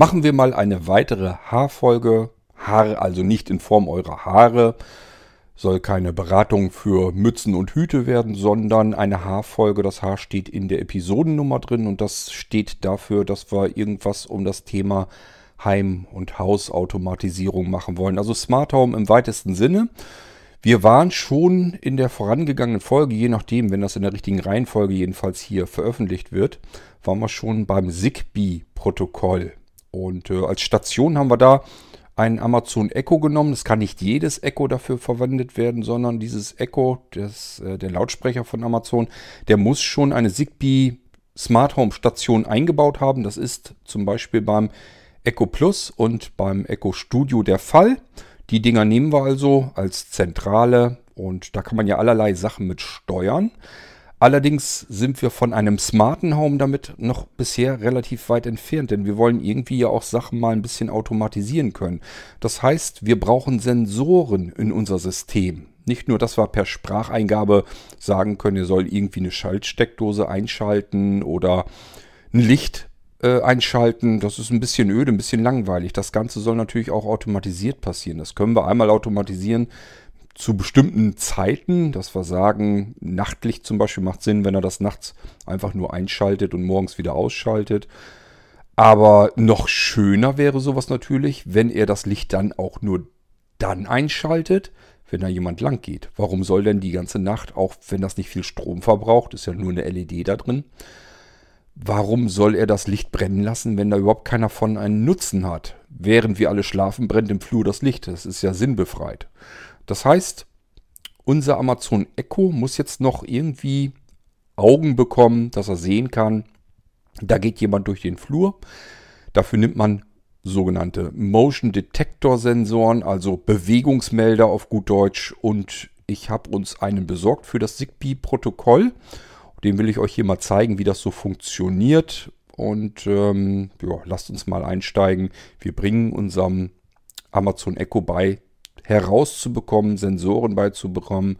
Machen wir mal eine weitere Haarfolge. Haare also nicht in Form eurer Haare. Soll keine Beratung für Mützen und Hüte werden, sondern eine Haarfolge. Das Haar steht in der Episodennummer drin und das steht dafür, dass wir irgendwas um das Thema Heim- und Hausautomatisierung machen wollen. Also Smart Home im weitesten Sinne. Wir waren schon in der vorangegangenen Folge, je nachdem, wenn das in der richtigen Reihenfolge jedenfalls hier veröffentlicht wird, waren wir schon beim Zigbee-Protokoll. Und äh, als Station haben wir da ein Amazon Echo genommen. Es kann nicht jedes Echo dafür verwendet werden, sondern dieses Echo, das, äh, der Lautsprecher von Amazon, der muss schon eine Zigbee Smart Home Station eingebaut haben. Das ist zum Beispiel beim Echo Plus und beim Echo Studio der Fall. Die Dinger nehmen wir also als Zentrale und da kann man ja allerlei Sachen mit steuern. Allerdings sind wir von einem smarten Home damit noch bisher relativ weit entfernt, denn wir wollen irgendwie ja auch Sachen mal ein bisschen automatisieren können. Das heißt, wir brauchen Sensoren in unser System. Nicht nur, dass wir per Spracheingabe sagen können, ihr soll irgendwie eine Schaltsteckdose einschalten oder ein Licht äh, einschalten. Das ist ein bisschen öde, ein bisschen langweilig. Das Ganze soll natürlich auch automatisiert passieren. Das können wir einmal automatisieren, zu bestimmten Zeiten, dass wir sagen, Nachtlicht zum Beispiel macht Sinn, wenn er das nachts einfach nur einschaltet und morgens wieder ausschaltet. Aber noch schöner wäre sowas natürlich, wenn er das Licht dann auch nur dann einschaltet, wenn da jemand lang geht. Warum soll denn die ganze Nacht, auch wenn das nicht viel Strom verbraucht, ist ja nur eine LED da drin, warum soll er das Licht brennen lassen, wenn da überhaupt keiner von einen Nutzen hat? Während wir alle schlafen, brennt im Flur das Licht. Das ist ja sinnbefreit. Das heißt, unser Amazon Echo muss jetzt noch irgendwie Augen bekommen, dass er sehen kann, da geht jemand durch den Flur. Dafür nimmt man sogenannte Motion Detector Sensoren, also Bewegungsmelder auf gut Deutsch. Und ich habe uns einen besorgt für das Zigbee-Protokoll. Den will ich euch hier mal zeigen, wie das so funktioniert. Und ähm, ja, lasst uns mal einsteigen. Wir bringen unserem Amazon Echo bei, herauszubekommen, Sensoren beizubekommen,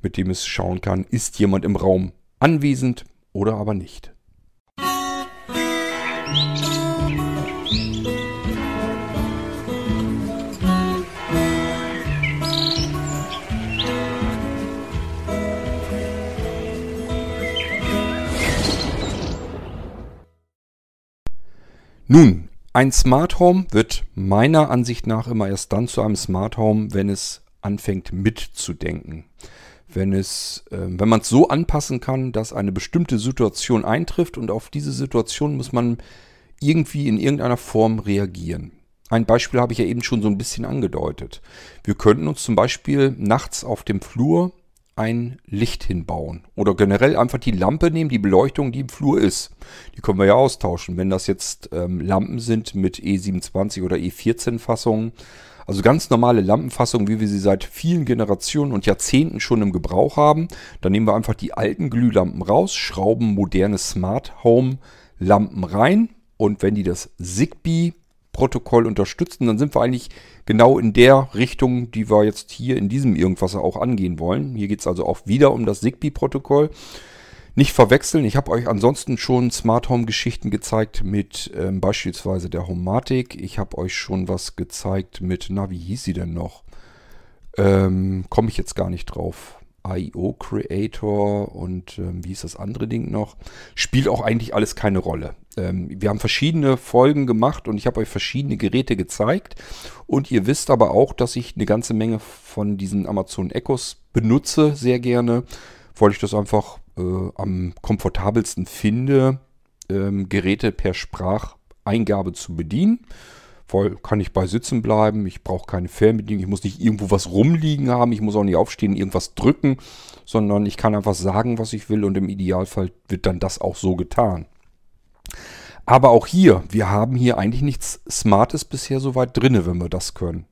mit dem es schauen kann, ist jemand im Raum anwesend oder aber nicht. Nun, ein Smart Home wird meiner Ansicht nach immer erst dann zu einem Smart Home, wenn es anfängt mitzudenken. Wenn es, äh, wenn man es so anpassen kann, dass eine bestimmte Situation eintrifft und auf diese Situation muss man irgendwie in irgendeiner Form reagieren. Ein Beispiel habe ich ja eben schon so ein bisschen angedeutet. Wir könnten uns zum Beispiel nachts auf dem Flur ein Licht hinbauen. Oder generell einfach die Lampe nehmen, die Beleuchtung, die im Flur ist. Die können wir ja austauschen. Wenn das jetzt ähm, Lampen sind mit E27 oder E14 Fassungen, also ganz normale Lampenfassungen, wie wir sie seit vielen Generationen und Jahrzehnten schon im Gebrauch haben, dann nehmen wir einfach die alten Glühlampen raus, schrauben moderne Smart Home Lampen rein und wenn die das Zigbee Protokoll unterstützen, dann sind wir eigentlich genau in der Richtung, die wir jetzt hier in diesem irgendwas auch angehen wollen. Hier geht es also auch wieder um das Zigbee-Protokoll. Nicht verwechseln, ich habe euch ansonsten schon Smart Home Geschichten gezeigt mit ähm, beispielsweise der Homatic. Ich habe euch schon was gezeigt mit, na wie hieß sie denn noch? Ähm, Komme ich jetzt gar nicht drauf. IO Creator und ähm, wie ist das andere Ding noch? Spielt auch eigentlich alles keine Rolle. Ähm, wir haben verschiedene Folgen gemacht und ich habe euch verschiedene Geräte gezeigt. Und ihr wisst aber auch, dass ich eine ganze Menge von diesen Amazon Echos benutze, sehr gerne. Weil ich das einfach äh, am komfortabelsten finde, ähm, Geräte per Spracheingabe zu bedienen. Voll kann ich bei sitzen bleiben, ich brauche keine Fernbedienung, ich muss nicht irgendwo was rumliegen haben, ich muss auch nicht aufstehen, irgendwas drücken, sondern ich kann einfach sagen, was ich will und im Idealfall wird dann das auch so getan. Aber auch hier, wir haben hier eigentlich nichts Smartes bisher so weit drinne, wenn wir das können.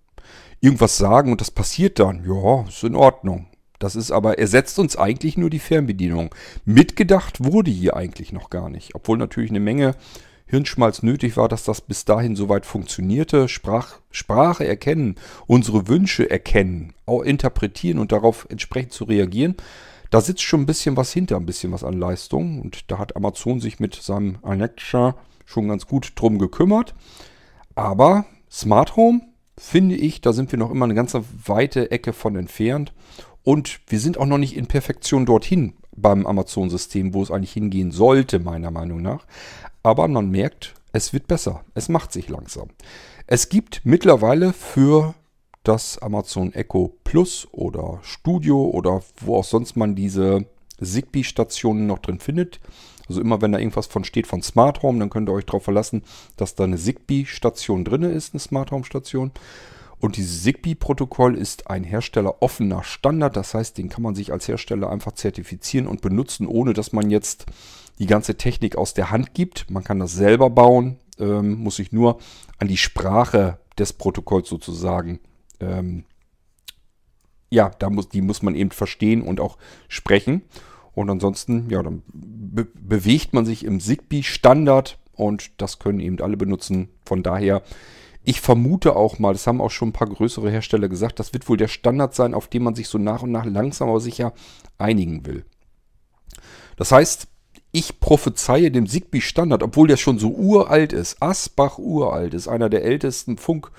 Irgendwas sagen und das passiert dann, ja, ist in Ordnung. Das ist aber, ersetzt uns eigentlich nur die Fernbedienung. Mitgedacht wurde hier eigentlich noch gar nicht. Obwohl natürlich eine Menge Hirnschmalz nötig war, dass das bis dahin soweit funktionierte. Sprach, Sprache erkennen, unsere Wünsche erkennen, auch interpretieren und darauf entsprechend zu reagieren. Da sitzt schon ein bisschen was hinter, ein bisschen was an Leistung. Und da hat Amazon sich mit seinem Alexa schon ganz gut drum gekümmert. Aber Smart Home, finde ich, da sind wir noch immer eine ganze weite Ecke von entfernt. Und wir sind auch noch nicht in Perfektion dorthin beim Amazon-System, wo es eigentlich hingehen sollte, meiner Meinung nach. Aber man merkt, es wird besser. Es macht sich langsam. Es gibt mittlerweile für das Amazon Echo Plus oder Studio oder wo auch sonst man diese Zigbee-Stationen noch drin findet. Also immer wenn da irgendwas von steht von Smart Home, dann könnt ihr euch darauf verlassen, dass da eine Zigbee-Station drin ist, eine Smart Home-Station. Und dieses Zigbee-Protokoll ist ein herstelleroffener Standard. Das heißt, den kann man sich als Hersteller einfach zertifizieren und benutzen, ohne dass man jetzt die ganze Technik aus der Hand gibt. Man kann das selber bauen, ähm, muss sich nur an die Sprache des Protokolls sozusagen ähm, ja, da muss, die muss man eben verstehen und auch sprechen. Und ansonsten, ja, dann be bewegt man sich im Zigbee-Standard und das können eben alle benutzen. Von daher, ich vermute auch mal, das haben auch schon ein paar größere Hersteller gesagt, das wird wohl der Standard sein, auf den man sich so nach und nach langsam aber sicher einigen will. Das heißt, ich prophezeie dem Zigbee-Standard, obwohl der schon so uralt ist, Asbach uralt ist, einer der ältesten Funk-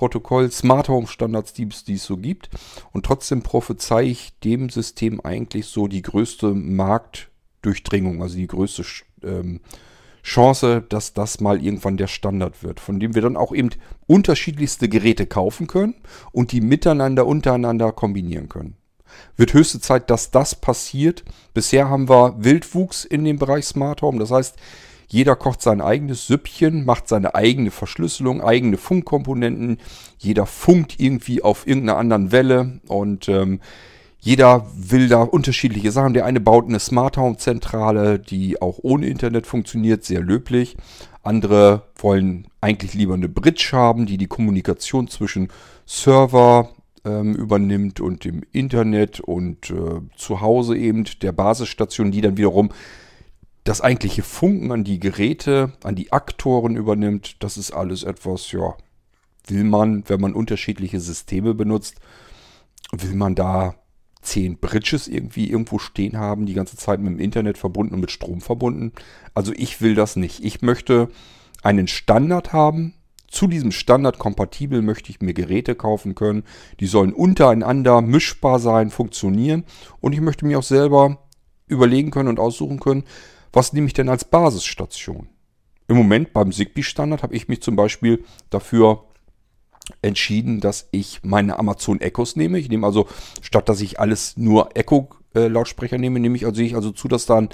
Protokoll, Smart Home Standards, die, es so gibt. Und trotzdem prophezei ich dem System eigentlich so die größte Marktdurchdringung, also die größte ähm, Chance, dass das mal irgendwann der Standard wird, von dem wir dann auch eben unterschiedlichste Geräte kaufen können und die miteinander, untereinander kombinieren können. Wird höchste Zeit, dass das passiert. Bisher haben wir Wildwuchs in dem Bereich Smart Home. Das heißt, jeder kocht sein eigenes Süppchen, macht seine eigene Verschlüsselung, eigene Funkkomponenten. Jeder funkt irgendwie auf irgendeiner anderen Welle und ähm, jeder will da unterschiedliche Sachen. Der eine baut eine Smart Home Zentrale, die auch ohne Internet funktioniert, sehr löblich. Andere wollen eigentlich lieber eine Bridge haben, die die Kommunikation zwischen Server ähm, übernimmt und dem Internet und äh, zu Hause eben der Basisstation, die dann wiederum das eigentliche Funken an die Geräte, an die Aktoren übernimmt, das ist alles etwas, ja, will man, wenn man unterschiedliche Systeme benutzt, will man da zehn Bridges irgendwie irgendwo stehen haben, die ganze Zeit mit dem Internet verbunden und mit Strom verbunden. Also ich will das nicht. Ich möchte einen Standard haben. Zu diesem Standard kompatibel möchte ich mir Geräte kaufen können. Die sollen untereinander mischbar sein, funktionieren. Und ich möchte mir auch selber überlegen können und aussuchen können, was nehme ich denn als Basisstation? Im Moment beim Zigbee-Standard habe ich mich zum Beispiel dafür entschieden, dass ich meine Amazon Echos nehme. Ich nehme also, statt dass ich alles nur Echo-Lautsprecher nehme, nehme ich also, sehe ich also zu, dass da ein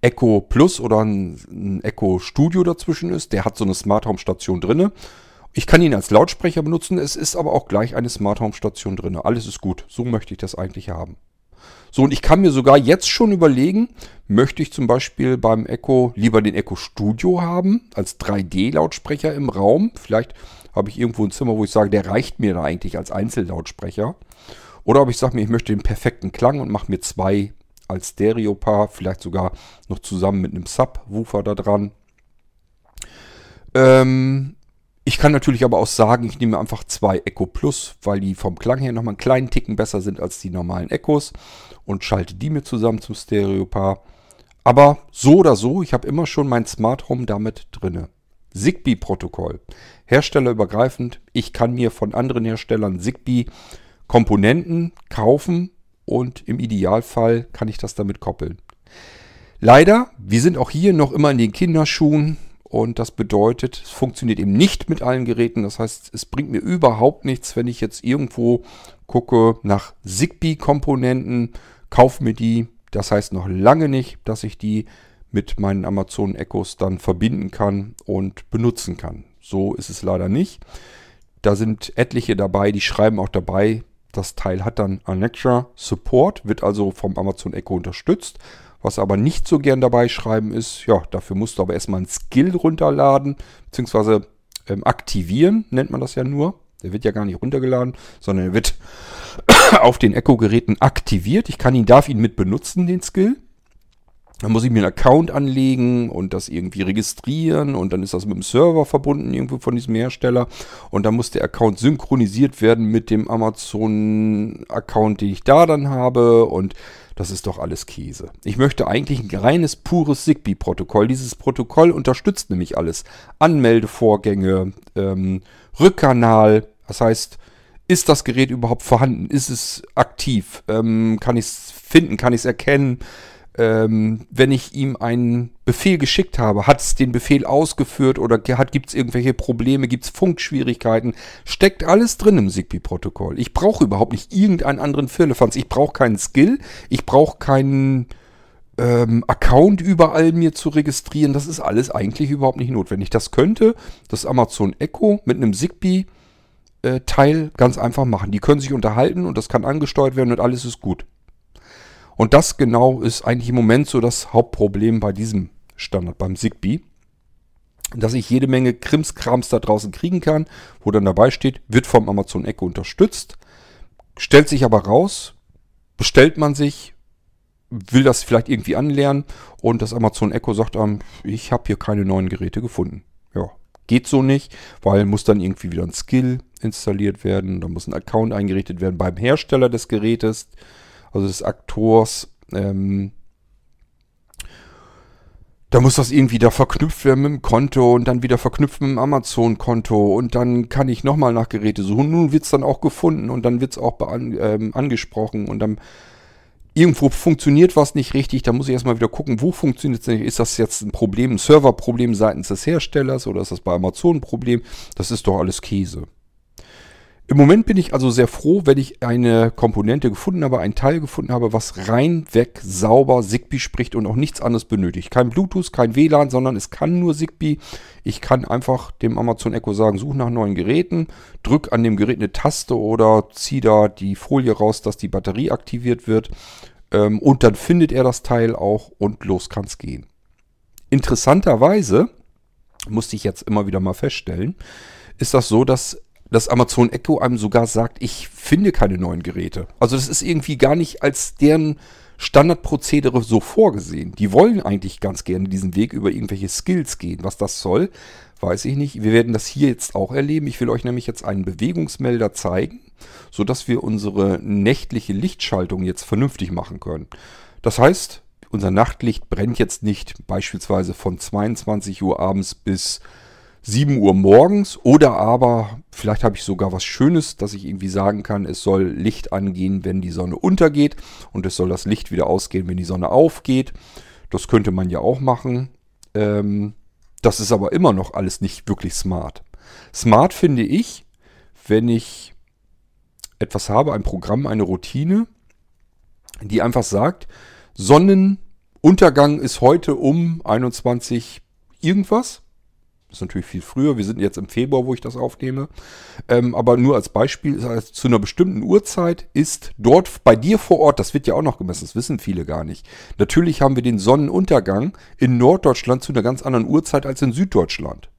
Echo Plus oder ein, ein Echo Studio dazwischen ist. Der hat so eine Smart Home Station drinne. Ich kann ihn als Lautsprecher benutzen, es ist aber auch gleich eine Smart Home Station drin. Alles ist gut. So möchte ich das eigentlich haben. So, und ich kann mir sogar jetzt schon überlegen, möchte ich zum Beispiel beim Echo lieber den Echo Studio haben, als 3D-Lautsprecher im Raum. Vielleicht habe ich irgendwo ein Zimmer, wo ich sage, der reicht mir da eigentlich als Einzellautsprecher. Oder ob ich sage mir, ich möchte den perfekten Klang und mache mir zwei als Stereo-Paar, vielleicht sogar noch zusammen mit einem Subwoofer da dran. Ähm, ich kann natürlich aber auch sagen, ich nehme einfach zwei Echo Plus, weil die vom Klang her nochmal einen kleinen Ticken besser sind als die normalen Echos und schalte die mir zusammen zum Stereopaar. Aber so oder so, ich habe immer schon mein Smart Home damit drinne. Zigbee-Protokoll. Herstellerübergreifend. Ich kann mir von anderen Herstellern Zigbee-Komponenten kaufen und im Idealfall kann ich das damit koppeln. Leider, wir sind auch hier noch immer in den Kinderschuhen. Und das bedeutet, es funktioniert eben nicht mit allen Geräten. Das heißt, es bringt mir überhaupt nichts, wenn ich jetzt irgendwo gucke nach Zigbee-Komponenten, kaufe mir die. Das heißt noch lange nicht, dass ich die mit meinen Amazon Echos dann verbinden kann und benutzen kann. So ist es leider nicht. Da sind etliche dabei, die schreiben auch dabei, das Teil hat dann Alexa Support, wird also vom Amazon Echo unterstützt. Was aber nicht so gern dabei schreiben ist, ja, dafür musst du aber erstmal ein Skill runterladen, beziehungsweise ähm, aktivieren, nennt man das ja nur. Der wird ja gar nicht runtergeladen, sondern er wird auf den Echo-Geräten aktiviert. Ich kann ihn, darf ihn mit benutzen, den Skill. Dann muss ich mir einen Account anlegen und das irgendwie registrieren und dann ist das mit dem Server verbunden irgendwo von diesem Hersteller und dann muss der Account synchronisiert werden mit dem Amazon-Account, den ich da dann habe und das ist doch alles Käse. Ich möchte eigentlich ein reines, pures Zigbee-Protokoll. Dieses Protokoll unterstützt nämlich alles. Anmeldevorgänge, ähm, Rückkanal, das heißt, ist das Gerät überhaupt vorhanden? Ist es aktiv? Ähm, kann ich es finden? Kann ich es erkennen? Ähm, wenn ich ihm einen Befehl geschickt habe, hat es den Befehl ausgeführt oder gibt es irgendwelche Probleme, gibt es Funkschwierigkeiten, steckt alles drin im Zigbee-Protokoll. Ich brauche überhaupt nicht irgendeinen anderen Firlefanz. Ich brauche keinen Skill, ich brauche keinen ähm, Account überall mir zu registrieren. Das ist alles eigentlich überhaupt nicht notwendig. Das könnte das Amazon Echo mit einem Zigbee äh, Teil ganz einfach machen. Die können sich unterhalten und das kann angesteuert werden und alles ist gut. Und das genau ist eigentlich im Moment so das Hauptproblem bei diesem Standard, beim Zigbee. Dass ich jede Menge Krimskrams da draußen kriegen kann, wo dann dabei steht, wird vom Amazon Echo unterstützt. Stellt sich aber raus, bestellt man sich, will das vielleicht irgendwie anlernen und das Amazon Echo sagt einem, ich habe hier keine neuen Geräte gefunden. Ja, geht so nicht, weil muss dann irgendwie wieder ein Skill installiert werden, da muss ein Account eingerichtet werden beim Hersteller des Gerätes also des Aktors. Ähm, da muss das irgendwie da verknüpft werden mit dem Konto und dann wieder verknüpft mit dem Amazon-Konto und dann kann ich nochmal nach Geräte suchen. Nun wird es dann auch gefunden und dann wird es auch ähm, angesprochen und dann irgendwo funktioniert was nicht richtig. Da muss ich erstmal wieder gucken, wo funktioniert es nicht. Ist das jetzt ein Problem, ein Serverproblem seitens des Herstellers oder ist das bei Amazon ein Problem? Das ist doch alles Käse. Im Moment bin ich also sehr froh, wenn ich eine Komponente gefunden habe, einen Teil gefunden habe, was rein weg sauber Zigbee spricht und auch nichts anderes benötigt. Kein Bluetooth, kein WLAN, sondern es kann nur Zigbee. Ich kann einfach dem Amazon Echo sagen, such nach neuen Geräten, drück an dem Gerät eine Taste oder zieh da die Folie raus, dass die Batterie aktiviert wird. Ähm, und dann findet er das Teil auch und los kann's gehen. Interessanterweise, musste ich jetzt immer wieder mal feststellen, ist das so, dass dass Amazon Echo einem sogar sagt, ich finde keine neuen Geräte. Also das ist irgendwie gar nicht als deren Standardprozedere so vorgesehen. Die wollen eigentlich ganz gerne diesen Weg über irgendwelche Skills gehen. Was das soll, weiß ich nicht. Wir werden das hier jetzt auch erleben. Ich will euch nämlich jetzt einen Bewegungsmelder zeigen, sodass wir unsere nächtliche Lichtschaltung jetzt vernünftig machen können. Das heißt, unser Nachtlicht brennt jetzt nicht beispielsweise von 22 Uhr abends bis 7 Uhr morgens oder aber vielleicht habe ich sogar was Schönes, dass ich irgendwie sagen kann, es soll Licht angehen, wenn die Sonne untergeht und es soll das Licht wieder ausgehen, wenn die Sonne aufgeht. Das könnte man ja auch machen. Ähm, das ist aber immer noch alles nicht wirklich smart. Smart finde ich, wenn ich etwas habe, ein Programm, eine Routine, die einfach sagt, Sonnenuntergang ist heute um 21 irgendwas das ist natürlich viel früher. Wir sind jetzt im Februar, wo ich das aufnehme. Ähm, aber nur als Beispiel, also zu einer bestimmten Uhrzeit ist dort bei dir vor Ort, das wird ja auch noch gemessen, das wissen viele gar nicht. Natürlich haben wir den Sonnenuntergang in Norddeutschland zu einer ganz anderen Uhrzeit als in Süddeutschland.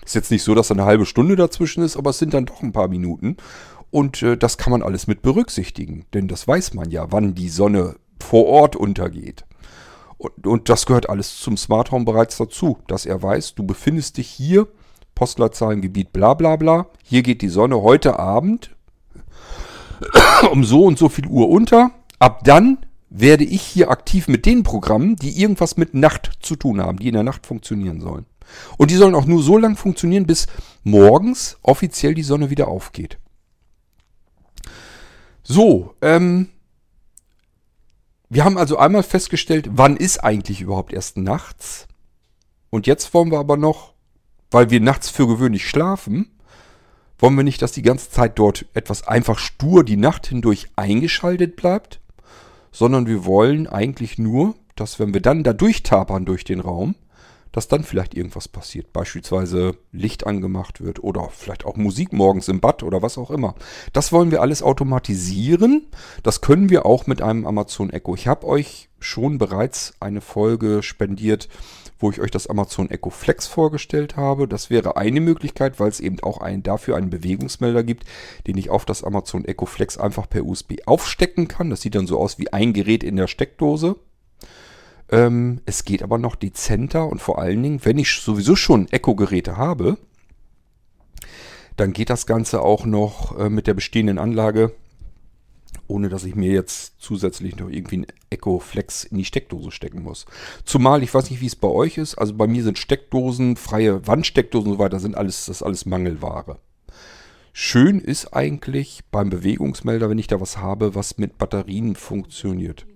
Das ist jetzt nicht so, dass da eine halbe Stunde dazwischen ist, aber es sind dann doch ein paar Minuten. Und äh, das kann man alles mit berücksichtigen. Denn das weiß man ja, wann die Sonne vor Ort untergeht. Und, und das gehört alles zum Smart Home bereits dazu, dass er weiß, du befindest dich hier, Postleitzahlengebiet bla bla bla, hier geht die Sonne heute Abend um so und so viel Uhr unter. Ab dann werde ich hier aktiv mit den Programmen, die irgendwas mit Nacht zu tun haben, die in der Nacht funktionieren sollen. Und die sollen auch nur so lange funktionieren, bis morgens offiziell die Sonne wieder aufgeht. So, ähm, wir haben also einmal festgestellt, wann ist eigentlich überhaupt erst nachts. Und jetzt wollen wir aber noch, weil wir nachts für gewöhnlich schlafen, wollen wir nicht, dass die ganze Zeit dort etwas einfach stur die Nacht hindurch eingeschaltet bleibt, sondern wir wollen eigentlich nur, dass wenn wir dann da durchtapern durch den Raum, dass dann vielleicht irgendwas passiert. Beispielsweise Licht angemacht wird oder vielleicht auch Musik morgens im Bad oder was auch immer. Das wollen wir alles automatisieren. Das können wir auch mit einem Amazon Echo. Ich habe euch schon bereits eine Folge spendiert, wo ich euch das Amazon Echo Flex vorgestellt habe. Das wäre eine Möglichkeit, weil es eben auch einen, dafür einen Bewegungsmelder gibt, den ich auf das Amazon Echo Flex einfach per USB aufstecken kann. Das sieht dann so aus wie ein Gerät in der Steckdose. Ähm, es geht aber noch dezenter und vor allen Dingen, wenn ich sowieso schon Echo-Geräte habe, dann geht das Ganze auch noch äh, mit der bestehenden Anlage, ohne dass ich mir jetzt zusätzlich noch irgendwie ein Echo Flex in die Steckdose stecken muss. Zumal ich weiß nicht, wie es bei euch ist. Also bei mir sind Steckdosen, freie Wandsteckdosen und so weiter, sind alles, das ist alles Mangelware. Schön ist eigentlich beim Bewegungsmelder, wenn ich da was habe, was mit Batterien funktioniert.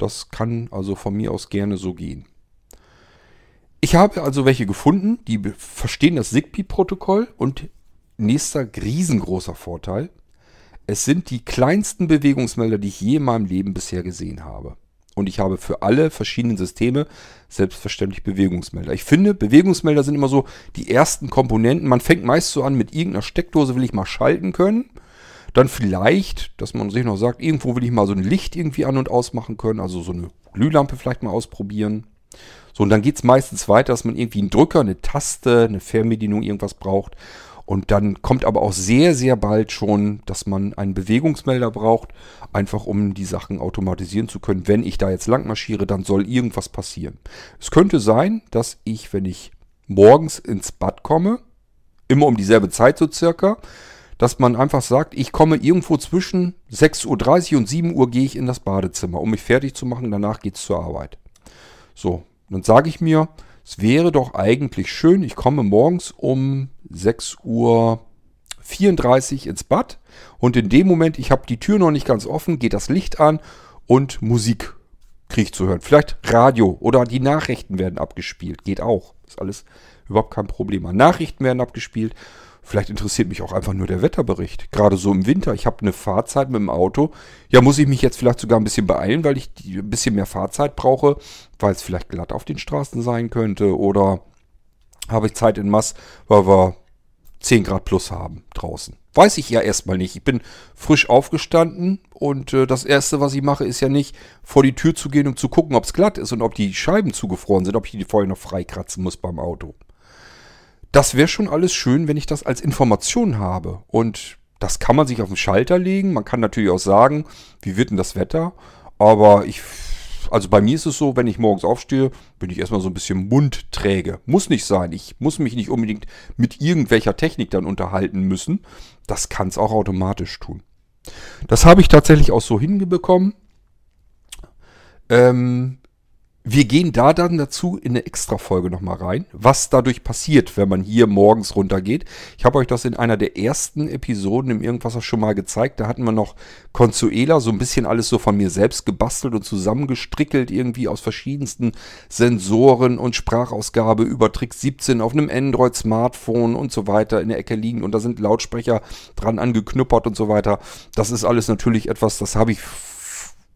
Das kann also von mir aus gerne so gehen. Ich habe also welche gefunden, die verstehen das Zigbee-Protokoll und nächster riesengroßer Vorteil, es sind die kleinsten Bewegungsmelder, die ich je in meinem Leben bisher gesehen habe. Und ich habe für alle verschiedenen Systeme selbstverständlich Bewegungsmelder. Ich finde, Bewegungsmelder sind immer so die ersten Komponenten. Man fängt meist so an mit irgendeiner Steckdose, will ich mal schalten können. Dann vielleicht, dass man sich noch sagt, irgendwo will ich mal so ein Licht irgendwie an- und ausmachen können. Also so eine Glühlampe vielleicht mal ausprobieren. So, und dann geht es meistens weiter, dass man irgendwie einen Drücker, eine Taste, eine Fernbedienung, irgendwas braucht. Und dann kommt aber auch sehr, sehr bald schon, dass man einen Bewegungsmelder braucht, einfach um die Sachen automatisieren zu können. Wenn ich da jetzt lang marschiere, dann soll irgendwas passieren. Es könnte sein, dass ich, wenn ich morgens ins Bad komme, immer um dieselbe Zeit so circa, dass man einfach sagt, ich komme irgendwo zwischen 6.30 Uhr und 7 Uhr gehe ich in das Badezimmer, um mich fertig zu machen, danach geht es zur Arbeit. So, dann sage ich mir, es wäre doch eigentlich schön, ich komme morgens um 6.34 Uhr ins Bad und in dem Moment, ich habe die Tür noch nicht ganz offen, geht das Licht an und Musik kriege ich zu hören. Vielleicht Radio oder die Nachrichten werden abgespielt. Geht auch. Ist alles überhaupt kein Problem. Nachrichten werden abgespielt Vielleicht interessiert mich auch einfach nur der Wetterbericht. Gerade so im Winter. Ich habe eine Fahrzeit mit dem Auto. Ja, muss ich mich jetzt vielleicht sogar ein bisschen beeilen, weil ich ein bisschen mehr Fahrzeit brauche, weil es vielleicht glatt auf den Straßen sein könnte. Oder habe ich Zeit in Mass, weil wir 10 Grad plus haben draußen. Weiß ich ja erstmal nicht. Ich bin frisch aufgestanden und äh, das Erste, was ich mache, ist ja nicht vor die Tür zu gehen, um zu gucken, ob es glatt ist und ob die Scheiben zugefroren sind, ob ich die vorher noch freikratzen muss beim Auto das wäre schon alles schön, wenn ich das als Information habe. Und das kann man sich auf den Schalter legen. Man kann natürlich auch sagen, wie wird denn das Wetter? Aber ich, also bei mir ist es so, wenn ich morgens aufstehe, bin ich erstmal so ein bisschen mundträge. Muss nicht sein. Ich muss mich nicht unbedingt mit irgendwelcher Technik dann unterhalten müssen. Das kann es auch automatisch tun. Das habe ich tatsächlich auch so hingebekommen. Ähm, wir gehen da dann dazu in eine Extra-Folge nochmal rein, was dadurch passiert, wenn man hier morgens runtergeht. Ich habe euch das in einer der ersten Episoden im Irgendwas schon mal gezeigt. Da hatten wir noch Consuela, so ein bisschen alles so von mir selbst gebastelt und zusammengestrickelt, irgendwie aus verschiedensten Sensoren und Sprachausgabe über Trick 17 auf einem Android-Smartphone und so weiter in der Ecke liegen. Und da sind Lautsprecher dran angeknüppert und so weiter. Das ist alles natürlich etwas, das habe ich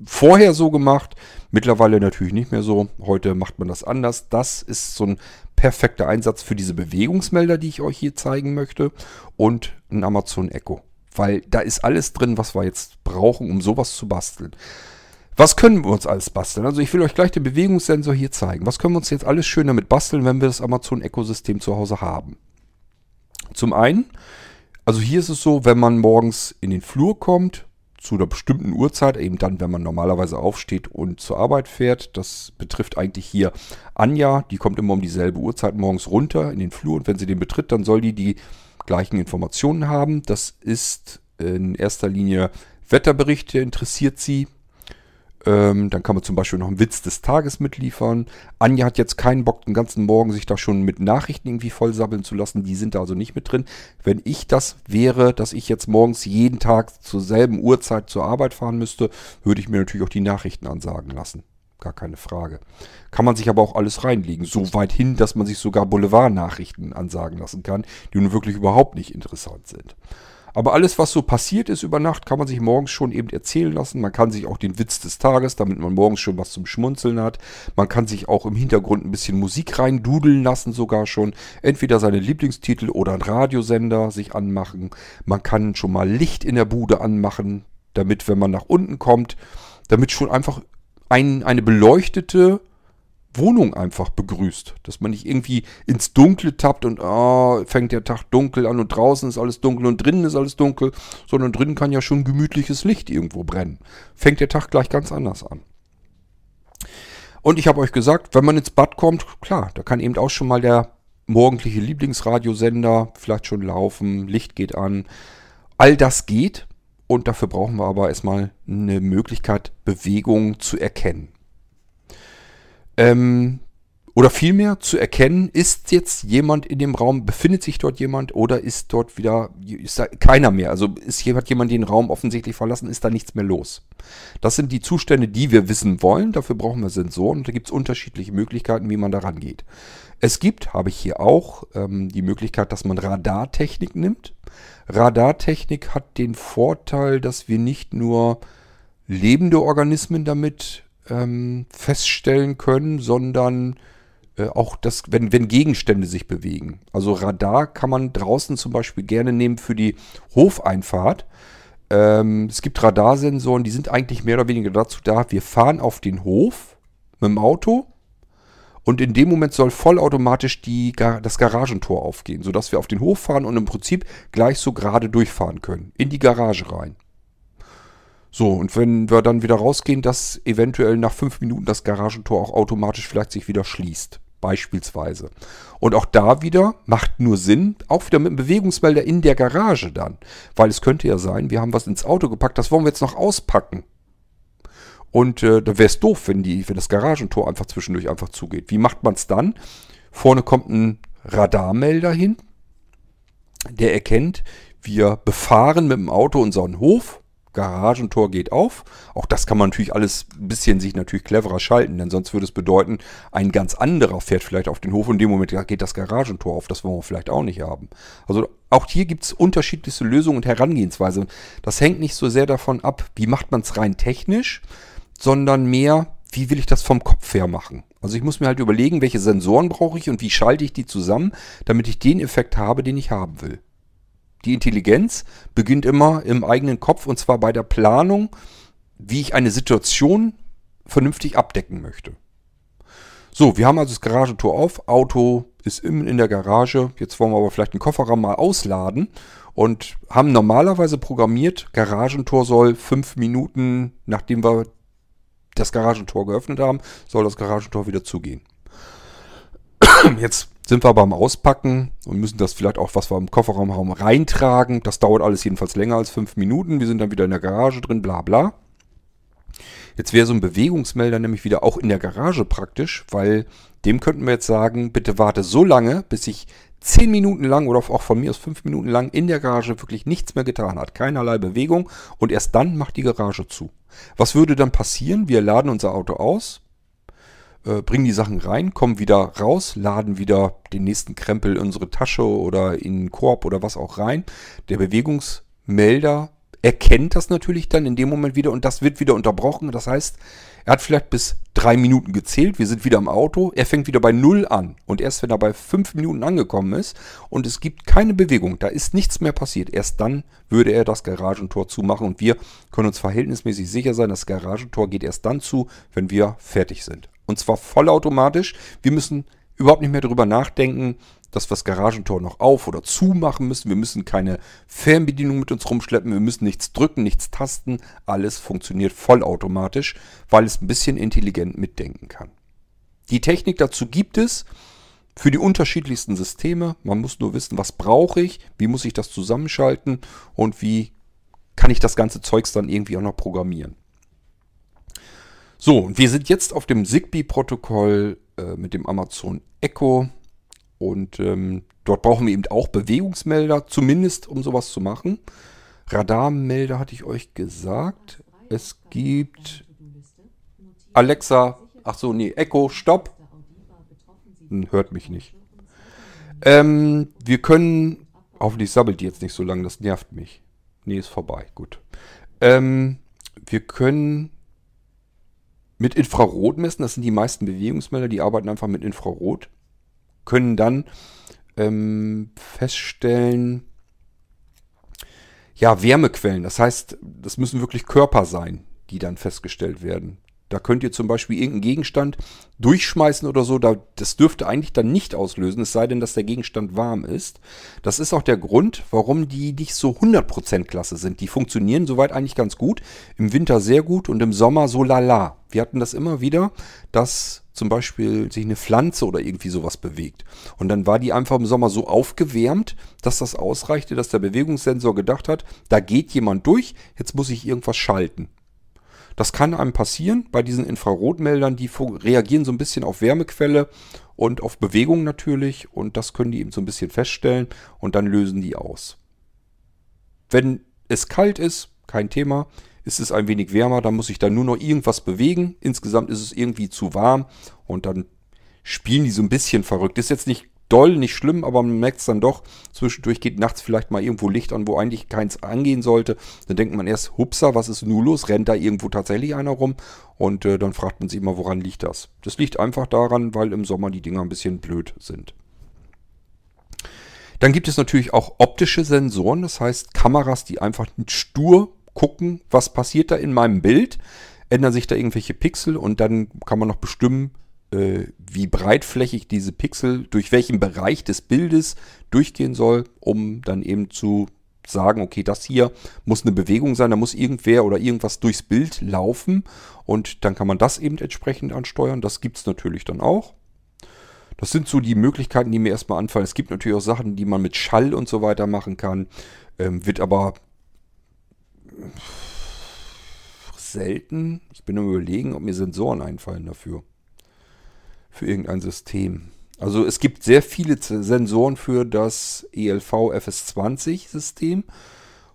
vorher so gemacht Mittlerweile natürlich nicht mehr so. Heute macht man das anders. Das ist so ein perfekter Einsatz für diese Bewegungsmelder, die ich euch hier zeigen möchte. Und ein Amazon Echo. Weil da ist alles drin, was wir jetzt brauchen, um sowas zu basteln. Was können wir uns alles basteln? Also ich will euch gleich den Bewegungssensor hier zeigen. Was können wir uns jetzt alles schön damit basteln, wenn wir das Amazon Echo-System zu Hause haben? Zum einen, also hier ist es so, wenn man morgens in den Flur kommt, zu einer bestimmten Uhrzeit, eben dann, wenn man normalerweise aufsteht und zur Arbeit fährt. Das betrifft eigentlich hier Anja, die kommt immer um dieselbe Uhrzeit morgens runter in den Flur und wenn sie den betritt, dann soll die die gleichen Informationen haben. Das ist in erster Linie Wetterbericht, der interessiert sie. Ähm, dann kann man zum Beispiel noch einen Witz des Tages mitliefern. Anja hat jetzt keinen Bock, den ganzen Morgen sich da schon mit Nachrichten irgendwie vollsabbeln zu lassen. Die sind da also nicht mit drin. Wenn ich das wäre, dass ich jetzt morgens jeden Tag zur selben Uhrzeit zur Arbeit fahren müsste, würde ich mir natürlich auch die Nachrichten ansagen lassen. Gar keine Frage. Kann man sich aber auch alles reinlegen. So weit hin, dass man sich sogar Boulevardnachrichten ansagen lassen kann, die nun wirklich überhaupt nicht interessant sind. Aber alles, was so passiert ist über Nacht, kann man sich morgens schon eben erzählen lassen. Man kann sich auch den Witz des Tages, damit man morgens schon was zum Schmunzeln hat. Man kann sich auch im Hintergrund ein bisschen Musik reindudeln lassen, sogar schon. Entweder seine Lieblingstitel oder ein Radiosender sich anmachen. Man kann schon mal Licht in der Bude anmachen, damit, wenn man nach unten kommt, damit schon einfach ein, eine beleuchtete Wohnung einfach begrüßt. Dass man nicht irgendwie ins Dunkle tappt und ah, fängt der Tag dunkel an und draußen ist alles dunkel und drinnen ist alles dunkel, sondern drinnen kann ja schon gemütliches Licht irgendwo brennen. Fängt der Tag gleich ganz anders an. Und ich habe euch gesagt, wenn man ins Bad kommt, klar, da kann eben auch schon mal der morgendliche Lieblingsradiosender vielleicht schon laufen, Licht geht an. All das geht und dafür brauchen wir aber erstmal eine Möglichkeit, Bewegung zu erkennen. Ähm, oder vielmehr zu erkennen, ist jetzt jemand in dem Raum, befindet sich dort jemand oder ist dort wieder, ist da keiner mehr. Also ist hat jemand den Raum offensichtlich verlassen, ist da nichts mehr los. Das sind die Zustände, die wir wissen wollen. Dafür brauchen wir Sensoren und da gibt es unterschiedliche Möglichkeiten, wie man da rangeht. Es gibt, habe ich hier auch, ähm, die Möglichkeit, dass man Radartechnik nimmt. Radartechnik hat den Vorteil, dass wir nicht nur lebende Organismen damit ähm, feststellen können, sondern äh, auch das, wenn, wenn Gegenstände sich bewegen. Also Radar kann man draußen zum Beispiel gerne nehmen für die Hofeinfahrt. Ähm, es gibt Radarsensoren, die sind eigentlich mehr oder weniger dazu da, wir fahren auf den Hof mit dem Auto und in dem Moment soll vollautomatisch die, das Garagentor aufgehen, sodass wir auf den Hof fahren und im Prinzip gleich so gerade durchfahren können. In die Garage rein. So, und wenn wir dann wieder rausgehen, dass eventuell nach fünf Minuten das Garagentor auch automatisch vielleicht sich wieder schließt beispielsweise. Und auch da wieder macht nur Sinn, auch wieder mit einem Bewegungsmelder in der Garage dann. Weil es könnte ja sein, wir haben was ins Auto gepackt, das wollen wir jetzt noch auspacken. Und äh, da wäre es doof, wenn, die, wenn das Garagentor einfach zwischendurch einfach zugeht. Wie macht man es dann? Vorne kommt ein Radarmelder hin, der erkennt, wir befahren mit dem Auto unseren Hof Garagentor geht auf. Auch das kann man natürlich alles ein bisschen sich natürlich cleverer schalten, denn sonst würde es bedeuten, ein ganz anderer fährt vielleicht auf den Hof und in dem Moment geht das Garagentor auf. Das wollen wir vielleicht auch nicht haben. Also auch hier gibt es unterschiedlichste Lösungen und Herangehensweise. Das hängt nicht so sehr davon ab, wie macht man es rein technisch, sondern mehr, wie will ich das vom Kopf her machen. Also ich muss mir halt überlegen, welche Sensoren brauche ich und wie schalte ich die zusammen, damit ich den Effekt habe, den ich haben will. Die Intelligenz beginnt immer im eigenen Kopf und zwar bei der Planung, wie ich eine Situation vernünftig abdecken möchte. So, wir haben also das Garagentor auf, Auto ist in der Garage, jetzt wollen wir aber vielleicht den Kofferraum mal ausladen und haben normalerweise programmiert, Garagentor soll fünf Minuten, nachdem wir das Garagentor geöffnet haben, soll das Garagentor wieder zugehen. Jetzt sind wir beim Auspacken und müssen das vielleicht auch, was wir im Kofferraum haben, reintragen. Das dauert alles jedenfalls länger als fünf Minuten. Wir sind dann wieder in der Garage drin, bla bla. Jetzt wäre so ein Bewegungsmelder nämlich wieder auch in der Garage praktisch, weil dem könnten wir jetzt sagen, bitte warte so lange, bis sich zehn Minuten lang oder auch von mir aus fünf Minuten lang in der Garage wirklich nichts mehr getan hat. Keinerlei Bewegung und erst dann macht die Garage zu. Was würde dann passieren? Wir laden unser Auto aus, äh, bringen die Sachen rein, kommen wieder raus, laden wieder den nächsten Krempel in unsere Tasche oder in den Korb oder was auch rein. Der Bewegungsmelder erkennt das natürlich dann in dem Moment wieder und das wird wieder unterbrochen. Das heißt, er hat vielleicht bis drei Minuten gezählt, wir sind wieder im Auto, er fängt wieder bei null an. Und erst wenn er bei fünf Minuten angekommen ist und es gibt keine Bewegung, da ist nichts mehr passiert, erst dann würde er das Garagentor zumachen und wir können uns verhältnismäßig sicher sein, das Garagentor geht erst dann zu, wenn wir fertig sind. Und zwar vollautomatisch. Wir müssen überhaupt nicht mehr darüber nachdenken, dass wir das Garagentor noch auf oder zu machen müssen. Wir müssen keine Fernbedienung mit uns rumschleppen. Wir müssen nichts drücken, nichts tasten. Alles funktioniert vollautomatisch, weil es ein bisschen intelligent mitdenken kann. Die Technik dazu gibt es für die unterschiedlichsten Systeme. Man muss nur wissen, was brauche ich, wie muss ich das zusammenschalten und wie kann ich das ganze Zeugs dann irgendwie auch noch programmieren. So, und wir sind jetzt auf dem Zigbee-Protokoll äh, mit dem Amazon Echo. Und ähm, dort brauchen wir eben auch Bewegungsmelder, zumindest um sowas zu machen. Radarmelder hatte ich euch gesagt. Es gibt Alexa, ach so, nee, Echo, stopp. Hm, hört mich nicht. Ähm, wir können, hoffentlich sabbelt die jetzt nicht so lange, das nervt mich. Nee, ist vorbei, gut. Ähm, wir können mit Infrarot messen. Das sind die meisten Bewegungsmelder, die arbeiten einfach mit Infrarot. Können dann ähm, feststellen, ja, Wärmequellen. Das heißt, das müssen wirklich Körper sein, die dann festgestellt werden. Da könnt ihr zum Beispiel irgendeinen Gegenstand durchschmeißen oder so. das dürfte eigentlich dann nicht auslösen, es sei denn, dass der Gegenstand warm ist. Das ist auch der Grund, warum die nicht so 100% klasse sind. Die funktionieren soweit eigentlich ganz gut. Im Winter sehr gut und im Sommer so lala. Wir hatten das immer wieder, dass zum Beispiel sich eine Pflanze oder irgendwie sowas bewegt. Und dann war die einfach im Sommer so aufgewärmt, dass das ausreichte, dass der Bewegungssensor gedacht hat, da geht jemand durch, jetzt muss ich irgendwas schalten. Das kann einem passieren bei diesen Infrarotmeldern, die reagieren so ein bisschen auf Wärmequelle und auf Bewegung natürlich und das können die eben so ein bisschen feststellen und dann lösen die aus. Wenn es kalt ist, kein Thema, ist es ein wenig wärmer, dann muss ich da nur noch irgendwas bewegen. Insgesamt ist es irgendwie zu warm und dann spielen die so ein bisschen verrückt. Ist jetzt nicht doll, nicht schlimm, aber man merkt es dann doch. Zwischendurch geht nachts vielleicht mal irgendwo Licht an, wo eigentlich keins angehen sollte. Dann denkt man erst, hupsa, was ist nun los? Rennt da irgendwo tatsächlich einer rum? Und äh, dann fragt man sich immer, woran liegt das? Das liegt einfach daran, weil im Sommer die Dinger ein bisschen blöd sind. Dann gibt es natürlich auch optische Sensoren, das heißt Kameras, die einfach stur gucken, was passiert da in meinem Bild. Ändern sich da irgendwelche Pixel und dann kann man noch bestimmen, äh, wie breitflächig diese Pixel durch welchen Bereich des Bildes durchgehen soll, um dann eben zu sagen, okay, das hier muss eine Bewegung sein, da muss irgendwer oder irgendwas durchs Bild laufen und dann kann man das eben entsprechend ansteuern. Das gibt es natürlich dann auch. Das sind so die Möglichkeiten, die mir erstmal anfallen. Es gibt natürlich auch Sachen, die man mit Schall und so weiter machen kann, ähm, wird aber selten. Ich bin am überlegen, ob mir Sensoren einfallen dafür für irgendein System. Also es gibt sehr viele Sensoren für das ELV FS20 System.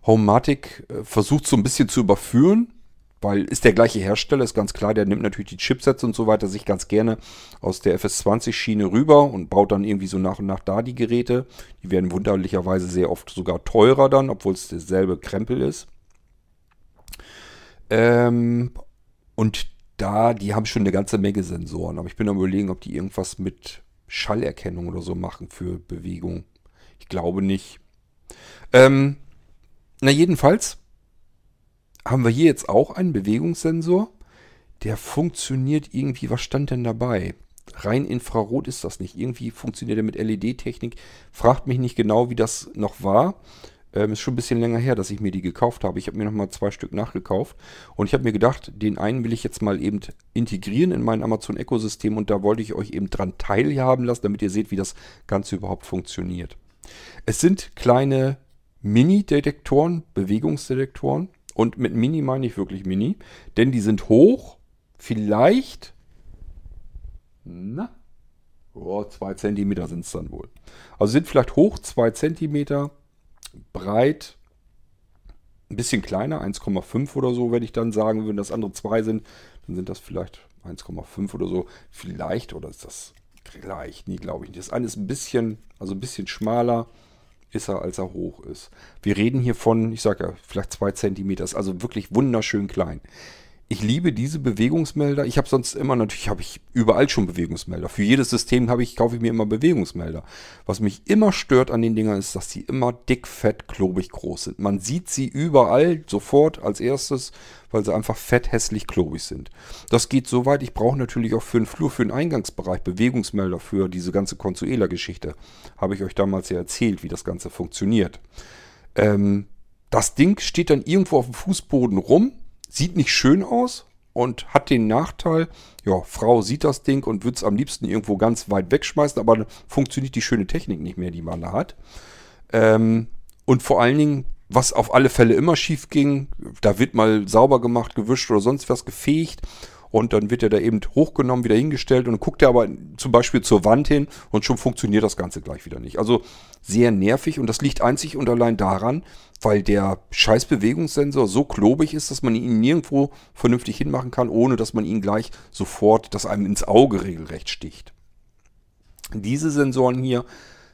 Homematic äh, versucht so ein bisschen zu überführen, weil ist der gleiche Hersteller, ist ganz klar, der nimmt natürlich die Chipsets und so weiter sich ganz gerne aus der FS20 Schiene rüber und baut dann irgendwie so nach und nach da die Geräte. Die werden wunderlicherweise sehr oft sogar teurer dann, obwohl es derselbe Krempel ist. Ähm, und da, die haben schon eine ganze Menge Sensoren. Aber ich bin am überlegen, ob die irgendwas mit Schallerkennung oder so machen für Bewegung. Ich glaube nicht. Ähm, na jedenfalls haben wir hier jetzt auch einen Bewegungssensor. Der funktioniert irgendwie. Was stand denn dabei? Rein Infrarot ist das nicht. Irgendwie funktioniert er mit LED-Technik. Fragt mich nicht genau, wie das noch war. Ähm, ist schon ein bisschen länger her, dass ich mir die gekauft habe. Ich habe mir nochmal zwei Stück nachgekauft. Und ich habe mir gedacht, den einen will ich jetzt mal eben integrieren in mein Amazon Echo-System. Und da wollte ich euch eben dran teilhaben lassen, damit ihr seht, wie das Ganze überhaupt funktioniert. Es sind kleine Mini-Detektoren, Bewegungsdetektoren. Und mit Mini meine ich wirklich Mini. Denn die sind hoch, vielleicht, na, oh, zwei Zentimeter sind es dann wohl. Also sind vielleicht hoch zwei Zentimeter breit ein bisschen kleiner, 1,5 oder so, wenn ich dann sagen würde, dass andere 2 sind, dann sind das vielleicht 1,5 oder so. Vielleicht, oder ist das gleich? Nee, glaube ich nicht. Das eine ist ein bisschen, also ein bisschen schmaler ist er, als er hoch ist. Wir reden hier von, ich sage ja, vielleicht 2 cm, also wirklich wunderschön klein. Ich liebe diese Bewegungsmelder. Ich habe sonst immer, natürlich habe ich überall schon Bewegungsmelder. Für jedes System habe ich, kaufe ich mir immer Bewegungsmelder. Was mich immer stört an den Dingern ist, dass sie immer dick, fett, klobig groß sind. Man sieht sie überall sofort als erstes, weil sie einfach fett, hässlich, klobig sind. Das geht so weit. Ich brauche natürlich auch für den Flur, für den Eingangsbereich Bewegungsmelder für diese ganze Consuela-Geschichte. Habe ich euch damals ja erzählt, wie das Ganze funktioniert. Ähm, das Ding steht dann irgendwo auf dem Fußboden rum Sieht nicht schön aus und hat den Nachteil, ja, Frau sieht das Ding und würde es am liebsten irgendwo ganz weit wegschmeißen, aber dann funktioniert die schöne Technik nicht mehr, die man da hat. Ähm, und vor allen Dingen, was auf alle Fälle immer schief ging, da wird mal sauber gemacht, gewischt oder sonst was gefegt und dann wird er da eben hochgenommen, wieder hingestellt und guckt er aber zum Beispiel zur Wand hin und schon funktioniert das Ganze gleich wieder nicht. Also sehr nervig und das liegt einzig und allein daran, weil der scheiß Bewegungssensor so klobig ist, dass man ihn nirgendwo vernünftig hinmachen kann, ohne dass man ihn gleich sofort, dass einem ins Auge regelrecht sticht. Diese Sensoren hier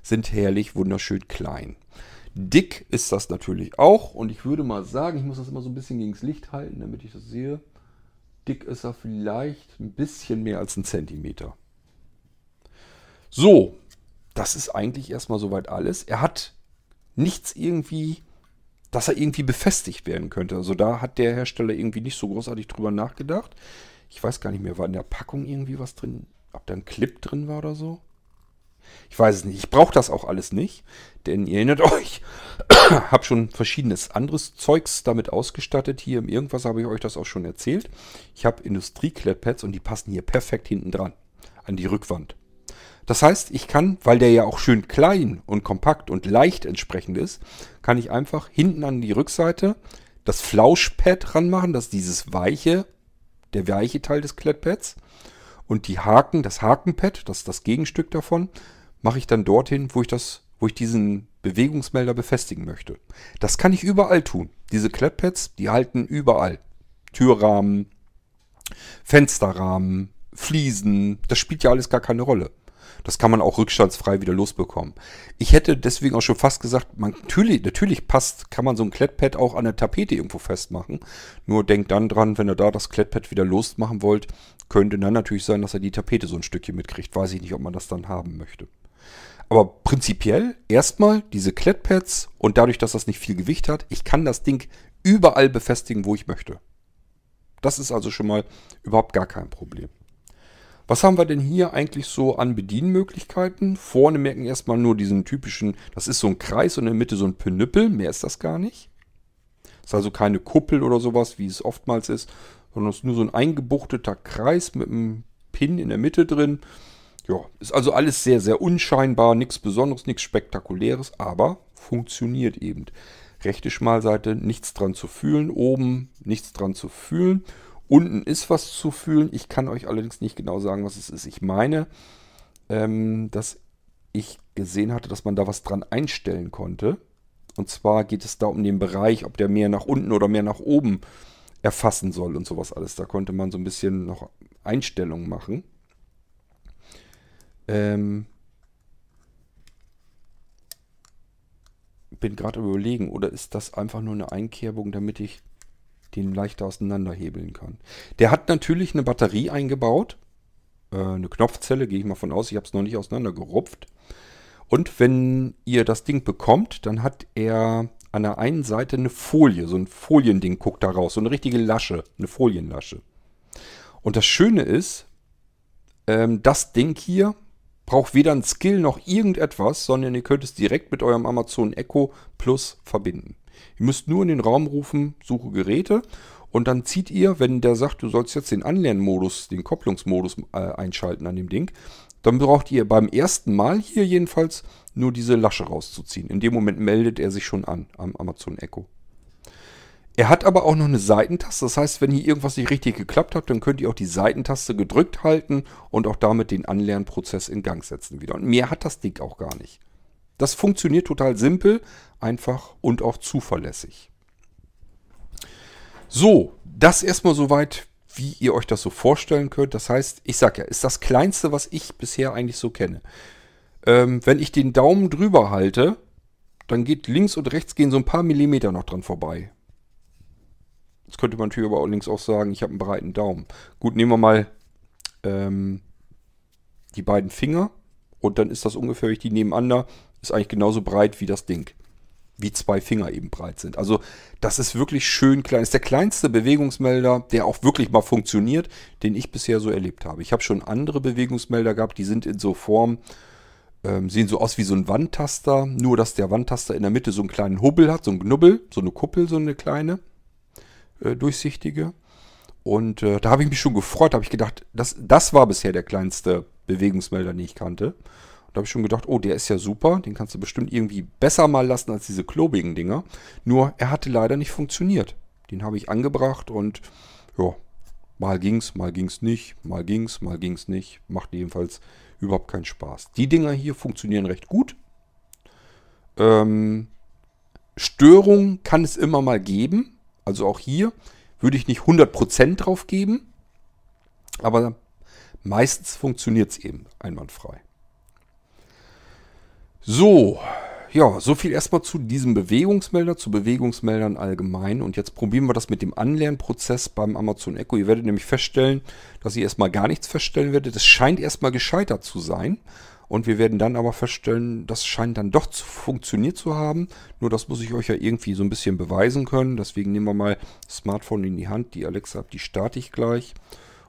sind herrlich wunderschön klein. Dick ist das natürlich auch und ich würde mal sagen, ich muss das immer so ein bisschen gegen das Licht halten, damit ich das sehe. Dick ist er vielleicht ein bisschen mehr als ein Zentimeter. So, das ist eigentlich erstmal soweit alles. Er hat nichts irgendwie, dass er irgendwie befestigt werden könnte. Also da hat der Hersteller irgendwie nicht so großartig drüber nachgedacht. Ich weiß gar nicht mehr, war in der Packung irgendwie was drin? Ob da ein Clip drin war oder so? Ich weiß es nicht. Ich brauche das auch alles nicht, denn ihr erinnert euch, habe schon verschiedenes anderes Zeugs damit ausgestattet. Hier im Irgendwas habe ich euch das auch schon erzählt. Ich habe Industrieklettpads und die passen hier perfekt hinten dran an die Rückwand. Das heißt, ich kann, weil der ja auch schön klein und kompakt und leicht entsprechend ist, kann ich einfach hinten an die Rückseite das Flauschpad ranmachen, das ist dieses weiche, der weiche Teil des Klettpads. Und die Haken, das Hakenpad, das ist das Gegenstück davon, mache ich dann dorthin, wo ich das, wo ich diesen Bewegungsmelder befestigen möchte. Das kann ich überall tun. Diese Klettpads, die halten überall. Türrahmen, Fensterrahmen, Fliesen, das spielt ja alles gar keine Rolle. Das kann man auch rückstandsfrei wieder losbekommen. Ich hätte deswegen auch schon fast gesagt, man, natürlich, natürlich passt, kann man so ein Klettpad auch an der Tapete irgendwo festmachen. Nur denkt dann dran, wenn ihr da das Klettpad wieder losmachen wollt, könnte dann natürlich sein, dass er die Tapete so ein Stückchen mitkriegt. Weiß ich nicht, ob man das dann haben möchte. Aber prinzipiell erstmal diese Klettpads und dadurch, dass das nicht viel Gewicht hat, ich kann das Ding überall befestigen, wo ich möchte. Das ist also schon mal überhaupt gar kein Problem. Was haben wir denn hier eigentlich so an Bedienmöglichkeiten? Vorne merken erstmal nur diesen typischen, das ist so ein Kreis und in der Mitte so ein Pinüppel, mehr ist das gar nicht. Das ist also keine Kuppel oder sowas, wie es oftmals ist, sondern es ist nur so ein eingebuchteter Kreis mit einem Pin in der Mitte drin. Ja, ist also alles sehr, sehr unscheinbar, nichts Besonderes, nichts Spektakuläres, aber funktioniert eben. Rechte Schmalseite, nichts dran zu fühlen, oben nichts dran zu fühlen. Unten ist was zu fühlen. Ich kann euch allerdings nicht genau sagen, was es ist. Ich meine, ähm, dass ich gesehen hatte, dass man da was dran einstellen konnte. Und zwar geht es da um den Bereich, ob der mehr nach unten oder mehr nach oben erfassen soll und sowas alles. Da konnte man so ein bisschen noch Einstellungen machen. Ähm, bin gerade überlegen, oder ist das einfach nur eine Einkerbung, damit ich den leichter auseinanderhebeln kann. Der hat natürlich eine Batterie eingebaut, äh, eine Knopfzelle, gehe ich mal von aus. Ich habe es noch nicht auseinandergerupft. Und wenn ihr das Ding bekommt, dann hat er an der einen Seite eine Folie, so ein Foliending guckt da raus, so eine richtige Lasche, eine Folienlasche. Und das Schöne ist, ähm, das Ding hier braucht weder ein Skill noch irgendetwas, sondern ihr könnt es direkt mit eurem Amazon Echo Plus verbinden. Ihr müsst nur in den Raum rufen, suche Geräte und dann zieht ihr, wenn der sagt, du sollst jetzt den Anlernmodus, den Kopplungsmodus äh, einschalten an dem Ding, dann braucht ihr beim ersten Mal hier jedenfalls nur diese Lasche rauszuziehen. In dem Moment meldet er sich schon an am Amazon Echo. Er hat aber auch noch eine Seitentaste. Das heißt, wenn hier irgendwas nicht richtig geklappt hat, dann könnt ihr auch die Seitentaste gedrückt halten und auch damit den Anlernprozess in Gang setzen wieder. Und mehr hat das Ding auch gar nicht. Das funktioniert total simpel, einfach und auch zuverlässig. So, das erstmal soweit, wie ihr euch das so vorstellen könnt. Das heißt, ich sag ja, ist das kleinste, was ich bisher eigentlich so kenne. Ähm, wenn ich den Daumen drüber halte, dann geht links und rechts gehen so ein paar Millimeter noch dran vorbei. Jetzt könnte man natürlich aber auch links auch sagen, ich habe einen breiten Daumen. Gut, nehmen wir mal ähm, die beiden Finger und dann ist das ungefähr, ich die nebeneinander, ist eigentlich genauso breit wie das Ding. Wie zwei Finger eben breit sind. Also das ist wirklich schön klein. Das ist der kleinste Bewegungsmelder, der auch wirklich mal funktioniert, den ich bisher so erlebt habe. Ich habe schon andere Bewegungsmelder gehabt, die sind in so Form, ähm, sehen so aus wie so ein Wandtaster, nur dass der Wandtaster in der Mitte so einen kleinen Hubbel hat, so ein Knubbel, so eine Kuppel, so eine kleine, äh, durchsichtige. Und äh, da habe ich mich schon gefreut, habe ich gedacht, das, das war bisher der kleinste Bewegungsmelder, den ich kannte. Da habe ich schon gedacht, oh, der ist ja super, den kannst du bestimmt irgendwie besser mal lassen als diese klobigen Dinger. Nur er hatte leider nicht funktioniert. Den habe ich angebracht und ja, mal ging's, mal ging's nicht, mal ging's, mal ging's nicht. Macht jedenfalls überhaupt keinen Spaß. Die Dinger hier funktionieren recht gut. Ähm, Störungen kann es immer mal geben. Also auch hier würde ich nicht 100% drauf geben. Aber meistens funktioniert es eben einwandfrei. So, ja, so viel erstmal zu diesem Bewegungsmelder, zu Bewegungsmeldern allgemein. Und jetzt probieren wir das mit dem Anlernprozess beim Amazon Echo. Ihr werdet nämlich feststellen, dass ihr erstmal gar nichts feststellen werdet. Es scheint erstmal gescheitert zu sein. Und wir werden dann aber feststellen, das scheint dann doch zu funktioniert zu haben. Nur das muss ich euch ja irgendwie so ein bisschen beweisen können. Deswegen nehmen wir mal das Smartphone in die Hand. Die Alexa, die starte ich gleich.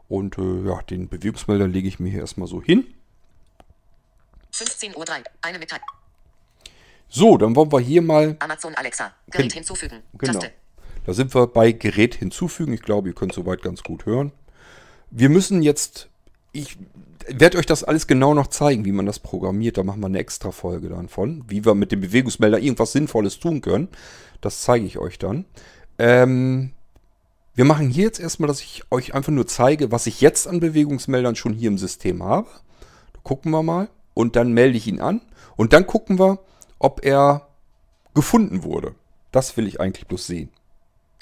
Und äh, ja, den Bewegungsmelder lege ich mir hier erstmal so hin. 15.03 Uhr. Eine Mitteilung. So, dann wollen wir hier mal, Amazon Alexa. Gerät Gen- hinzufügen. genau, Taste. da sind wir bei Gerät hinzufügen. Ich glaube, ihr könnt soweit ganz gut hören. Wir müssen jetzt, ich werde euch das alles genau noch zeigen, wie man das programmiert. Da machen wir eine extra Folge dann von, wie wir mit dem Bewegungsmelder irgendwas Sinnvolles tun können. Das zeige ich euch dann. Ähm, wir machen hier jetzt erstmal, dass ich euch einfach nur zeige, was ich jetzt an Bewegungsmeldern schon hier im System habe. Da gucken wir mal und dann melde ich ihn an und dann gucken wir, ob er gefunden wurde. Das will ich eigentlich bloß sehen.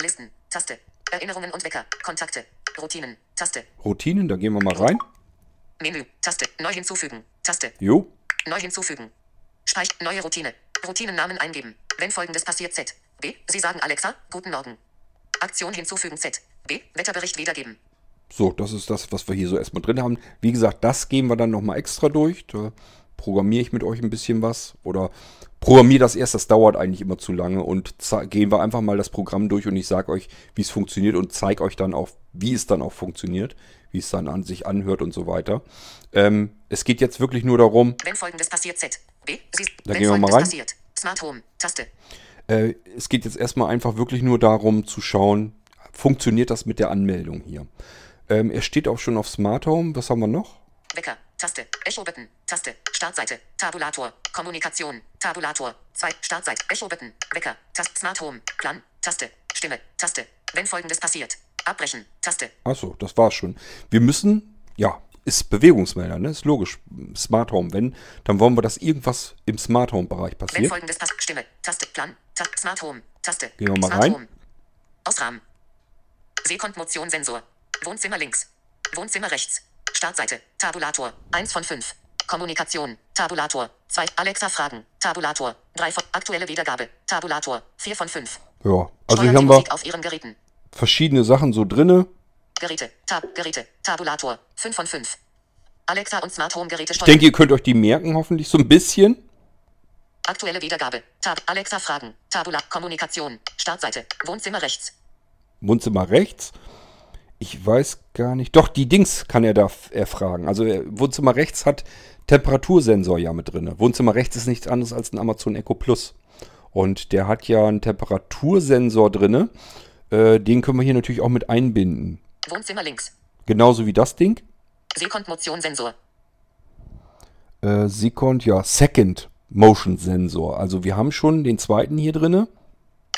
Listen. Taste. Erinnerungen und Wecker. Kontakte. Routinen. Taste. Routinen, da gehen wir mal rein. Menü. Taste. Neu hinzufügen. Taste. Jo, Neu hinzufügen. Speich. Neue Routine. Routinennamen eingeben. Wenn folgendes passiert Z. B. Sie sagen Alexa. Guten Morgen. Aktion hinzufügen Z. B. Wetterbericht wiedergeben. So, das ist das, was wir hier so erstmal drin haben. Wie gesagt, das gehen wir dann nochmal extra durch. Da programmiere ich mit euch ein bisschen was. Oder programmiere das erst, das dauert eigentlich immer zu lange. Und gehen wir einfach mal das Programm durch und ich sage euch, wie es funktioniert und zeige euch dann auch, wie es dann auch funktioniert. Wie es dann an sich anhört und so weiter. Ähm, es geht jetzt wirklich nur darum, Wenn folgendes passiert Z. B. Sie. Da wenn gehen wir mal rein. passiert. Smart Home. Taste. Äh, es geht jetzt erstmal einfach wirklich nur darum zu schauen, funktioniert das mit der Anmeldung hier. Ähm, er steht auch schon auf Smart Home. Was haben wir noch? Wecker. Taste. Echo-Button. Taste. Startseite. Tabulator. Kommunikation. Tabulator. 2. Startseite. Echo-Button. Wecker. Taste. Smart Home. Plan. Taste. Stimme. Taste. Wenn folgendes passiert. Abbrechen. Taste. Achso, das war's schon. Wir müssen, ja, ist Bewegungsmelder, ne? Ist logisch. Smart Home. Wenn, dann wollen wir, dass irgendwas im Smart Home Bereich Wenn passiert. folgendes passiert. Stimme. Taste. Plan. Taste. Smart Home. Taste. Gehen wir mal Smart rein. Home. Ausrahmen. Sehkonmotion-Sensor. Wohnzimmer links. Wohnzimmer rechts. Startseite. Tabulator. 1 von 5. Kommunikation. Tabulator. 2. Alexa Fragen. Tabulator. 3 von. Aktuelle Wiedergabe. Tabulator. 4 von 5. Ja, also hier haben wir auf Ihren Geräten. verschiedene Sachen so drinne. Geräte. Tab. Geräte. Tabulator. 5 von 5. Alexa und Smart Home Geräte Ich steuern. denke, ihr könnt euch die merken, hoffentlich so ein bisschen. Aktuelle Wiedergabe. Tab. Alexa Fragen. Tabula. Kommunikation. Startseite. Wohnzimmer rechts. Wohnzimmer rechts. Ich weiß gar nicht. Doch, die Dings kann er da erfragen. Also Wohnzimmer rechts hat Temperatursensor ja mit drin. Wohnzimmer rechts ist nichts anderes als ein Amazon Echo Plus. Und der hat ja einen Temperatursensor drin. Äh, den können wir hier natürlich auch mit einbinden. Wohnzimmer links. Genauso wie das Ding. Sehkonmotion-Sensor. Äh, Second, ja, Second Motion Sensor. Also wir haben schon den zweiten hier drin.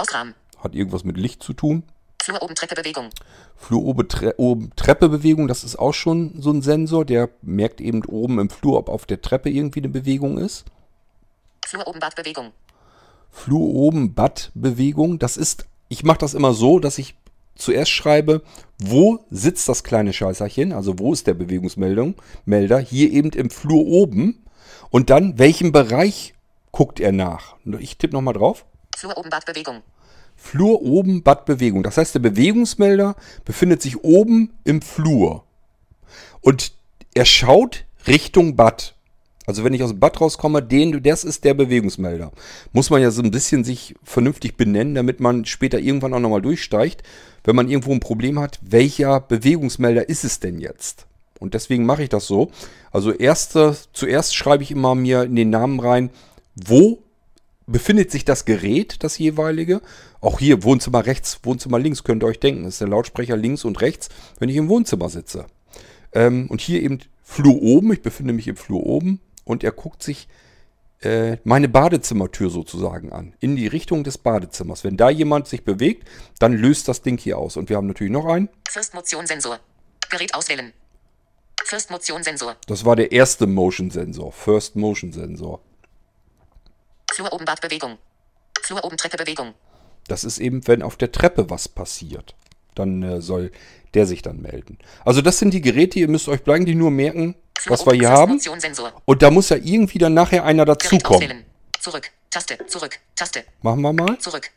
Ausrahmen. Hat irgendwas mit Licht zu tun. Flur oben Treppe Bewegung. Flur oben, Tre oben Treppebewegung, das ist auch schon so ein Sensor, der merkt eben oben im Flur, ob auf der Treppe irgendwie eine Bewegung ist. Flur oben Bad Bewegung. Flur oben Badbewegung, das ist, ich mache das immer so, dass ich zuerst schreibe, wo sitzt das kleine Scheißerchen, also wo ist der Bewegungsmeldung, Melder, hier eben im Flur oben und dann welchen Bereich guckt er nach. Ich tippe nochmal drauf. Flur oben Bad Bewegung. Flur oben, Bad Bewegung. Das heißt, der Bewegungsmelder befindet sich oben im Flur. Und er schaut Richtung Bad. Also wenn ich aus dem Bad rauskomme, den, das ist der Bewegungsmelder. Muss man ja so ein bisschen sich vernünftig benennen, damit man später irgendwann auch nochmal durchsteigt, wenn man irgendwo ein Problem hat, welcher Bewegungsmelder ist es denn jetzt? Und deswegen mache ich das so. Also erste, zuerst schreibe ich immer mir in den Namen rein, wo befindet sich das Gerät, das jeweilige. Auch hier Wohnzimmer rechts, Wohnzimmer links, könnt ihr euch denken. Das ist der Lautsprecher links und rechts, wenn ich im Wohnzimmer sitze. Ähm, und hier eben Flur oben, ich befinde mich im Flur oben und er guckt sich äh, meine Badezimmertür sozusagen an. In die Richtung des Badezimmers. Wenn da jemand sich bewegt, dann löst das Ding hier aus. Und wir haben natürlich noch einen. First Motion Sensor. Gerät auswählen. First Motion Sensor. Das war der erste Motion Sensor. First Motion Sensor. Flur oben Bad Bewegung. Flur oben Treppe Bewegung. Das ist eben, wenn auf der Treppe was passiert. Dann äh, soll der sich dann melden. Also das sind die Geräte, ihr müsst euch bleiben, die nur merken, Flur was wir hier haben. Und da muss ja irgendwie dann nachher einer dazukommen. Zurück. Taste. Zurück. Taste. Machen wir mal. Zurück.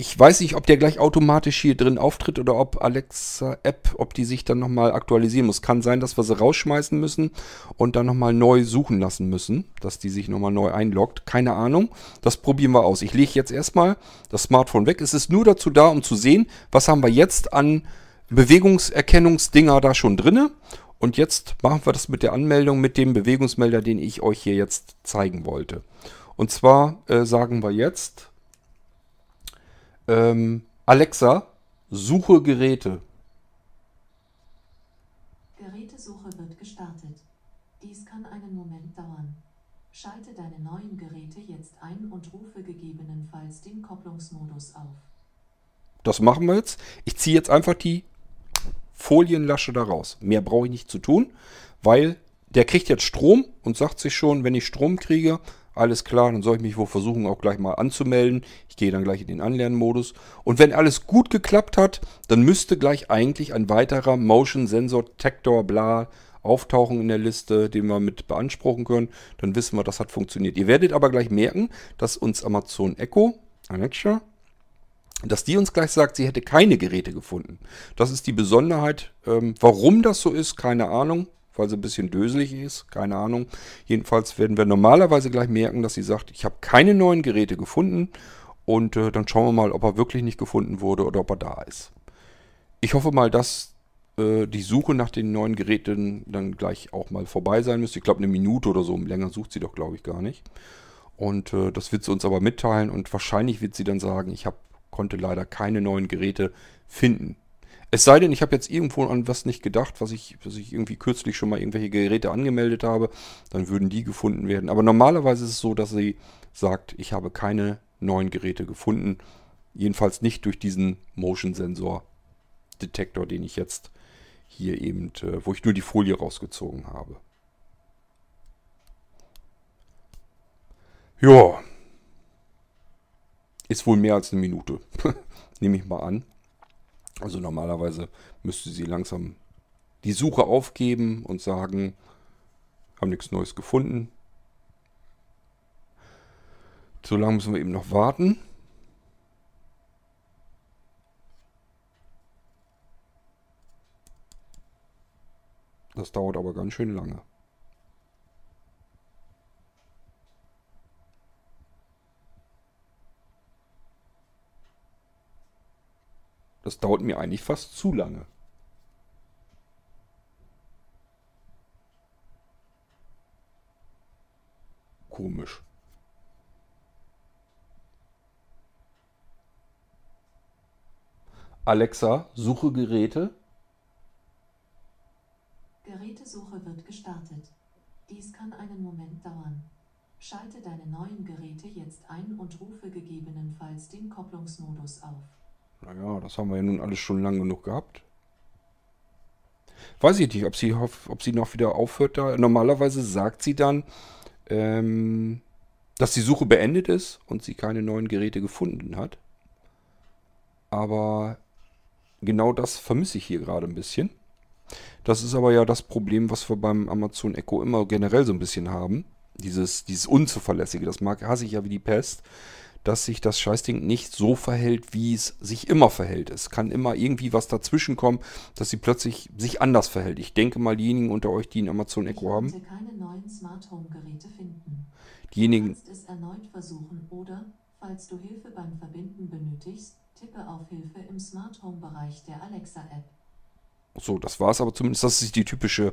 Ich weiß nicht, ob der gleich automatisch hier drin auftritt oder ob Alexa App, ob die sich dann nochmal aktualisieren muss. Kann sein, dass wir sie rausschmeißen müssen und dann nochmal neu suchen lassen müssen, dass die sich nochmal neu einloggt. Keine Ahnung. Das probieren wir aus. Ich lege jetzt erstmal das Smartphone weg. Es ist nur dazu da, um zu sehen, was haben wir jetzt an Bewegungserkennungsdinger da schon drinne. Und jetzt machen wir das mit der Anmeldung mit dem Bewegungsmelder, den ich euch hier jetzt zeigen wollte. Und zwar äh, sagen wir jetzt, ähm, Alexa, suche Geräte. Gerätesuche wird gestartet. Dies kann einen Moment dauern. Schalte deine neuen Geräte jetzt ein und rufe gegebenenfalls den Kopplungsmodus auf. Das machen wir jetzt. Ich ziehe jetzt einfach die Folienlasche da raus. Mehr brauche ich nicht zu tun, weil der kriegt jetzt Strom und sagt sich schon, wenn ich Strom kriege, alles klar, dann soll ich mich wohl versuchen, auch gleich mal anzumelden. Ich gehe dann gleich in den Anlernmodus. Und wenn alles gut geklappt hat, dann müsste gleich eigentlich ein weiterer Motion Sensor Detector bla auftauchen in der Liste, den wir mit beanspruchen können. Dann wissen wir, das hat funktioniert. Ihr werdet aber gleich merken, dass uns Amazon Echo, Alexa, dass die uns gleich sagt, sie hätte keine Geräte gefunden. Das ist die Besonderheit. Ähm, warum das so ist, keine Ahnung. Weil sie ein bisschen döselig ist, keine Ahnung. Jedenfalls werden wir normalerweise gleich merken, dass sie sagt, ich habe keine neuen Geräte gefunden. Und äh, dann schauen wir mal, ob er wirklich nicht gefunden wurde oder ob er da ist. Ich hoffe mal, dass äh, die Suche nach den neuen Geräten dann gleich auch mal vorbei sein müsste. Ich glaube, eine Minute oder so. Länger sucht sie doch, glaube ich, gar nicht. Und äh, das wird sie uns aber mitteilen und wahrscheinlich wird sie dann sagen, ich habe konnte leider keine neuen Geräte finden. Es sei denn, ich habe jetzt irgendwo an was nicht gedacht, was ich, was ich irgendwie kürzlich schon mal irgendwelche Geräte angemeldet habe, dann würden die gefunden werden. Aber normalerweise ist es so, dass sie sagt, ich habe keine neuen Geräte gefunden. Jedenfalls nicht durch diesen Motion Sensor Detektor, den ich jetzt hier eben, äh, wo ich nur die Folie rausgezogen habe. Ja, ist wohl mehr als eine Minute. Nehme ich mal an. Also normalerweise müsste sie langsam die Suche aufgeben und sagen, haben nichts Neues gefunden. So lange müssen wir eben noch warten. Das dauert aber ganz schön lange. Das dauert mir eigentlich fast zu lange. Komisch. Alexa, suche Geräte. Gerätesuche wird gestartet. Dies kann einen Moment dauern. Schalte deine neuen Geräte jetzt ein und rufe gegebenenfalls den Kopplungsmodus auf. Naja, das haben wir ja nun alles schon lang genug gehabt. Weiß ich nicht, ob sie, ob sie noch wieder aufhört da. Normalerweise sagt sie dann, ähm, dass die Suche beendet ist und sie keine neuen Geräte gefunden hat. Aber genau das vermisse ich hier gerade ein bisschen. Das ist aber ja das Problem, was wir beim Amazon Echo immer generell so ein bisschen haben. Dieses, dieses Unzuverlässige, das mag, hasse ich ja wie die Pest dass sich das Scheißding nicht so verhält, wie es sich immer verhält. Es kann immer irgendwie was dazwischen kommen, dass sie plötzlich sich anders verhält. Ich denke mal, diejenigen unter euch, die ein Amazon Echo haben. Diejenigen. Du kannst es erneut versuchen oder, falls du Hilfe beim Verbinden benötigst, tippe auf Hilfe im Smart Home Bereich der Alexa App. So, das war es aber zumindest. Das ist die typische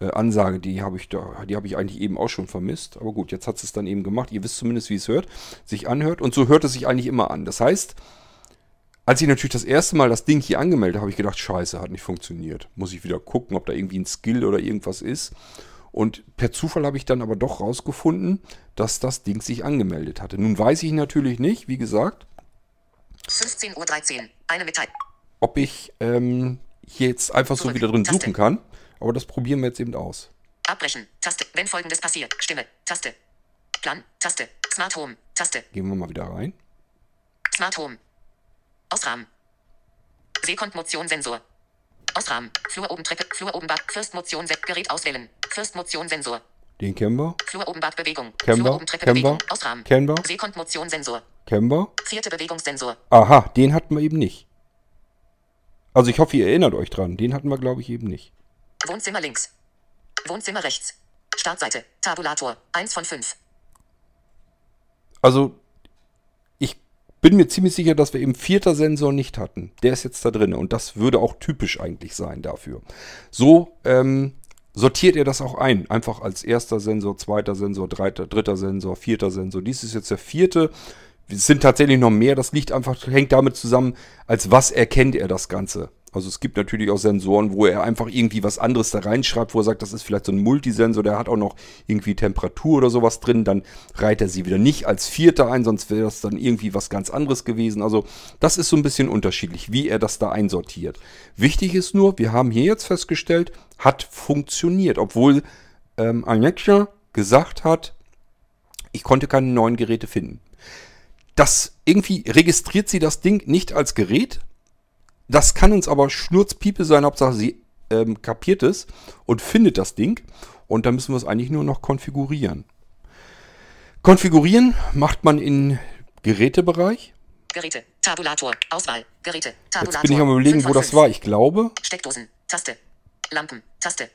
äh, Ansage, die habe ich da, die habe ich eigentlich eben auch schon vermisst. Aber gut, jetzt hat es dann eben gemacht. Ihr wisst zumindest, wie es hört, sich anhört. Und so hört es sich eigentlich immer an. Das heißt, als ich natürlich das erste Mal das Ding hier angemeldet habe, habe ich gedacht, scheiße, hat nicht funktioniert. Muss ich wieder gucken, ob da irgendwie ein Skill oder irgendwas ist. Und per Zufall habe ich dann aber doch rausgefunden, dass das Ding sich angemeldet hatte. Nun weiß ich natürlich nicht, wie gesagt. 15.13 Uhr, eine Mitteilung. Ob ich ähm, jetzt einfach Zurück. so wieder drin Taste. suchen kann. Aber das probieren wir jetzt eben aus. Abbrechen. Taste. Wenn folgendes passiert. Stimme. Taste. Plan. Taste. Smart Home. Taste. Gehen wir mal wieder rein. Smart Home. Ausrahmen. Sehkonmotion Sensor. Ausrahmen. Flur oben Treppe. Flur oben Bad. First Motion Gerät auswählen. First Motion Sensor. Den kennen wir. Flur oben Bad Bewegung. Kennen Flur oben Treppe kennen Bewegung. Ausrahmen. Kennen wir. Sehkonmotion Sensor. Kennen wir. Vierte Bewegungssensor. Aha, den hatten wir eben nicht. Also ich hoffe, ihr erinnert euch dran. Den hatten wir, glaube ich, eben nicht. Wohnzimmer links. Wohnzimmer rechts. Startseite. Tabulator. 1 von 5. Also, ich bin mir ziemlich sicher, dass wir eben vierter Sensor nicht hatten. Der ist jetzt da drin und das würde auch typisch eigentlich sein dafür. So ähm, sortiert er das auch ein. Einfach als erster Sensor, zweiter Sensor, dritter, dritter Sensor, vierter Sensor. Dies ist jetzt der vierte. Es sind tatsächlich noch mehr. Das liegt einfach, hängt damit zusammen, als was erkennt er das Ganze. Also es gibt natürlich auch Sensoren, wo er einfach irgendwie was anderes da reinschreibt, wo er sagt, das ist vielleicht so ein Multisensor, der hat auch noch irgendwie Temperatur oder sowas drin. Dann reiht er sie wieder nicht als Vierter ein, sonst wäre das dann irgendwie was ganz anderes gewesen. Also das ist so ein bisschen unterschiedlich, wie er das da einsortiert. Wichtig ist nur, wir haben hier jetzt festgestellt, hat funktioniert, obwohl ähm, Alexa gesagt hat, ich konnte keine neuen Geräte finden. Das irgendwie registriert sie das Ding nicht als Gerät. Das kann uns aber Schnurzpiepe sein, Hauptsache sie ähm, kapiert es und findet das Ding. Und dann müssen wir es eigentlich nur noch konfigurieren. Konfigurieren macht man in Gerätebereich. Geräte. Tabulator. Auswahl. Geräte. Tabulator. Jetzt bin ich am überlegen, 5 wo das 5. war. Ich glaube, Steckdosen. Taste. Lampen. Taste.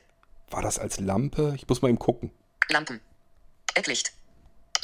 war das als Lampe? Ich muss mal eben gucken. Lampen. Ecklicht.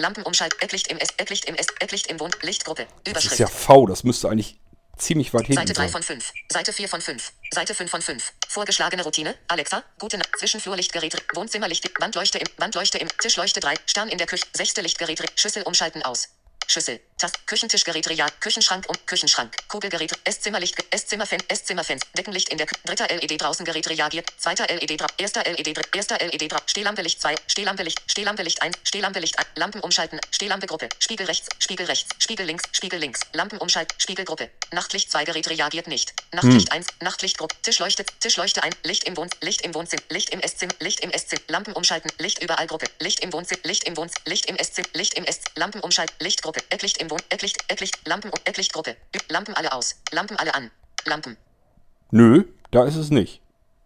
Lampenumschalt. Ecklicht im S. Ecklicht im S. Ecklicht im Wohn. Lichtgruppe. Das Überschrift. ist ja V, das müsste eigentlich ziemlich weit hinten Seite 3 sein. von 5. Seite 4 von 5. Seite 5 von 5. Vorgeschlagene Routine. Alexa. Gute Nacht. Zwischenflurlichtgerät. Wohnzimmerlicht. Wandleuchte im. Wandleuchte im. Tischleuchte 3. Stern in der Küche. Sechste Lichtgerät. Schüssel umschalten aus. Schüssel. Tast. Küchentischgerät. Ja. Küchenschrank um. Küchenschrank. Kugelgerät. Esszimmerlicht. Esszimmerfen. Esszimmerfenster. Deckenlicht in der. Dritter LED draußen Gerät reagiert. Zweiter LED. Dra erster LED. Dra erster LED. Dra Stehlampe Licht 2. Stehlampe Licht. Stehlampe Licht 1. Stehlampe Licht 1. Lampen umschalten. Stehlampe Gruppe. Spiegel rechts. Spiegel rechts. Spiegel links. Spiegel links. Lampen umschalten. Spiegelgruppe. Nachtlicht 2 Gerät reagiert nicht. Nachtlicht 1. Nachtlichtgruppe. Tischleuchte. Tischleuchte 1. Licht im Wohn. Licht im Wohnzimmer. Licht im Esszimmer. Licht im Esszimmer. Lampen umschalten. Licht überall Gruppe. Licht im Wohnzimmer. Licht im Wohnzimmer. Licht im Esszimmer. Licht im Ess. Lampen umschalten. Lichtgruppe. Ecklicht im Wohn. Ecklicht. Ecklicht. Lampen. Ecklichtgruppe. Lampen alle aus. Lampen alle an. Lampen. Nö, da ist es nicht.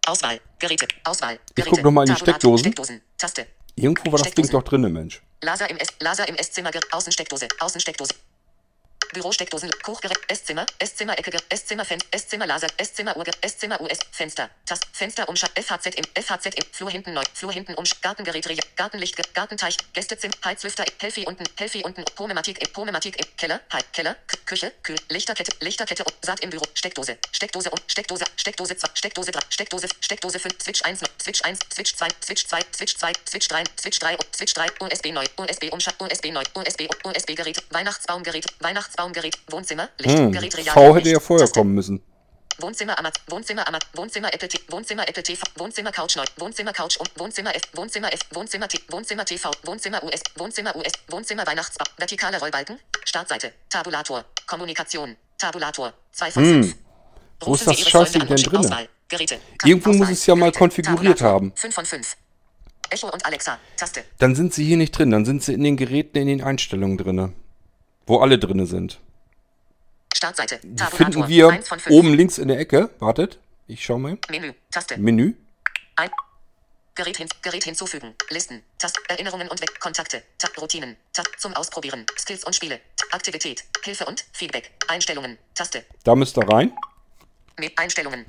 Auswahl. Geräte. Auswahl. Ich Geräte. guck noch mal in die. Steckdosen. Steckdosen. Taste. Irgendwo war das Ding doch drinne, Mensch. Laser im. Laser im Esszimmer. Außensteckdose. Außensteckdose. Bürosteckdosen, Kochgerät, Esszimmer, Esszimmer, Ecke, Esszimmer, Fen Esszimmer, Laser, Esszimmer, Uhr, Esszimmer, US, Fenster, Tast, Fenster, Umschalt, FHZ im, FHZ im, Flur hinten neu, Flur hinten um, Gartengerät, Gartenlicht, Gartenteich, Gästezimmer, Heizlüfter, Helfi unten, Helfi unten, Pomematik im, Pomematik im, Keller, Hei- Keller, Küche, Kühl, Lichterkette, Lichterkette, um, Saat im Büro, Steckdose, Steckdose und, Steckdose, Steckdose 2, Steckdose 3, Steckdose, Steckdose 5, Switch 1, neu, Switch 1, Switch 2, Switch 2, Switch 2, Switch 3, Switch 3, und Switch 3, USB neu, USB Umschalt, USB neu, USB, USB-Gerät, Weihnachtsbaumgerät, Weihnachtsbaumgerät, Wohnzimmer, Licht, Hm, Gerät, Real, V hätte ja vorher Taste. kommen müssen. Wohnzimmer Amaz, Wohnzimmer Amaz, Wohnzimmer Apple TV, Wohnzimmer Apple TV, Wohnzimmer Couch neu, Wohnzimmer Couch um, Wohnzimmer F, Wohnzimmer F, Wohnzimmer T, Wohnzimmer TV, Wohnzimmer US, Wohnzimmer US, Wohnzimmer Weihnachtsbau, vertikale Rollbalken, Startseite, Tabulator, Kommunikation, Tabulator, 2 von 5. Hm. Wo ist das Scheißding denn? Auswahl, Geräte, Irgendwo muss es ja mal Geräte, konfiguriert Tabulator, haben. 5 von 5. Echo und Alexa, Taste. Dann sind sie hier nicht drin. Dann sind sie in den Geräten, in den Einstellungen drinne. Wo alle drinne sind. Startseite, Tabulator, finden wir 1 von 5. oben links in der Ecke. Wartet, ich schau mal. Menü, Taste. Menü. Ein. Gerät, hin, Gerät hinzufügen. Listen. Tast. Erinnerungen und Weg. Kontakte. Tab. Routinen. Tab. Zum Ausprobieren. Skills und Spiele. Tab. Aktivität. Hilfe und Feedback. Einstellungen. Taste. Da müsst ihr rein. Mit Einstellungen.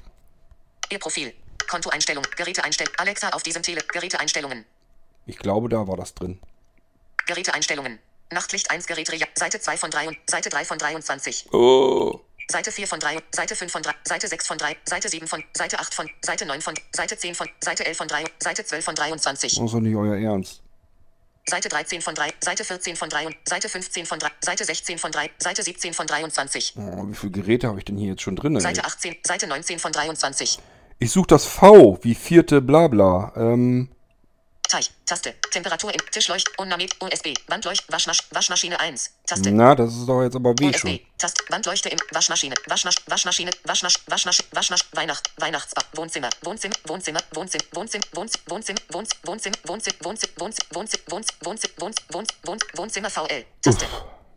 Ihr Profil. Kontoeinstellung. Geräteeinstellung. Alexa auf diesem Tele. Geräteeinstellungen. Ich glaube, da war das drin. Geräteeinstellungen. Nachtlicht 1 Gerät. Seite 2 von 3 und Seite 3 von 23. Oh. Seite 4 von 3, Seite 5 von 3, Seite 6 von 3, Seite 7 von, Seite 8 von, Seite 9 von, Seite 10 von, Seite 11 von 3, Seite 12 von 23. Das ist doch nicht euer Ernst. Seite 13 von 3, Seite 14 von 3 und Seite 15 von 3, Seite 16 von 3, Seite 17 von 23. Oh, wie viele Geräte habe ich denn hier jetzt schon drin? Seite 18, Seite 19 von 23. Ich suche das V, wie vierte Blabla. Ähm, Teich, Taste, Temperatur im Tischleucht, Unnamit, USB, Wandleucht, Waschmasch, Waschmaschine 1, Taste. na, das ist doch jetzt aber weh USB, schon. Taste, Wandleuchte im Waschmaschine, Waschmasch, Waschmaschine, Waschmasch, Waschmasch, Waschmasch, Weihnacht, Weihnachtsbau, Wohnzimmer, Wohnzimmer, Wohnzimmer, Wohnzimmer, Wohnzimmer, Wohnzimmer, Wohnzimmer, Wohnzimmer, Wohnzimmer, Wohnzimmer, Wohnzimmer, Wohnzimmer, Wohnzimmer, Wohnzimmer, Wohnzimmer VL, Taste.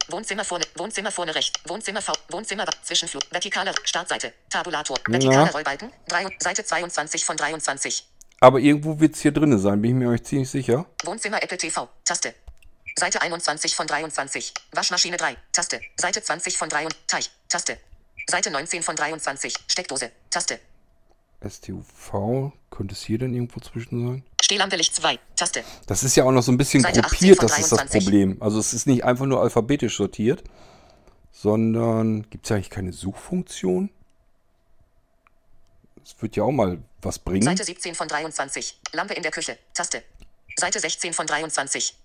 Wohnzimmer vorne, Wohnzimmer vorne rechts, Wohnzimmer V, Wohnzimmer Zwischenflug, vertikaler Startseite, Tabulator, vertikaler. Rollbalken, drei, Seite 22 von 23. Aber irgendwo wird es hier drinne sein, bin ich mir euch ziemlich sicher. Wohnzimmer Apple TV. Taste. Seite 21 von 23. Waschmaschine 3. Taste. Seite 20 von 3 und Teich. Taste. Seite 19 von 23. Steckdose. Taste. STUV, könnte es hier denn irgendwo zwischen sein? Stehlampe Licht 2. Taste. Das ist ja auch noch so ein bisschen Seite 18 gruppiert, das ist das 23. Problem. Also es ist nicht einfach nur alphabetisch sortiert, sondern gibt es ja eigentlich keine Suchfunktion? Das wird ja auch mal was bringen. Seite 17 von 23. Lampe in der Küche. Taste. Seite 16 von 23.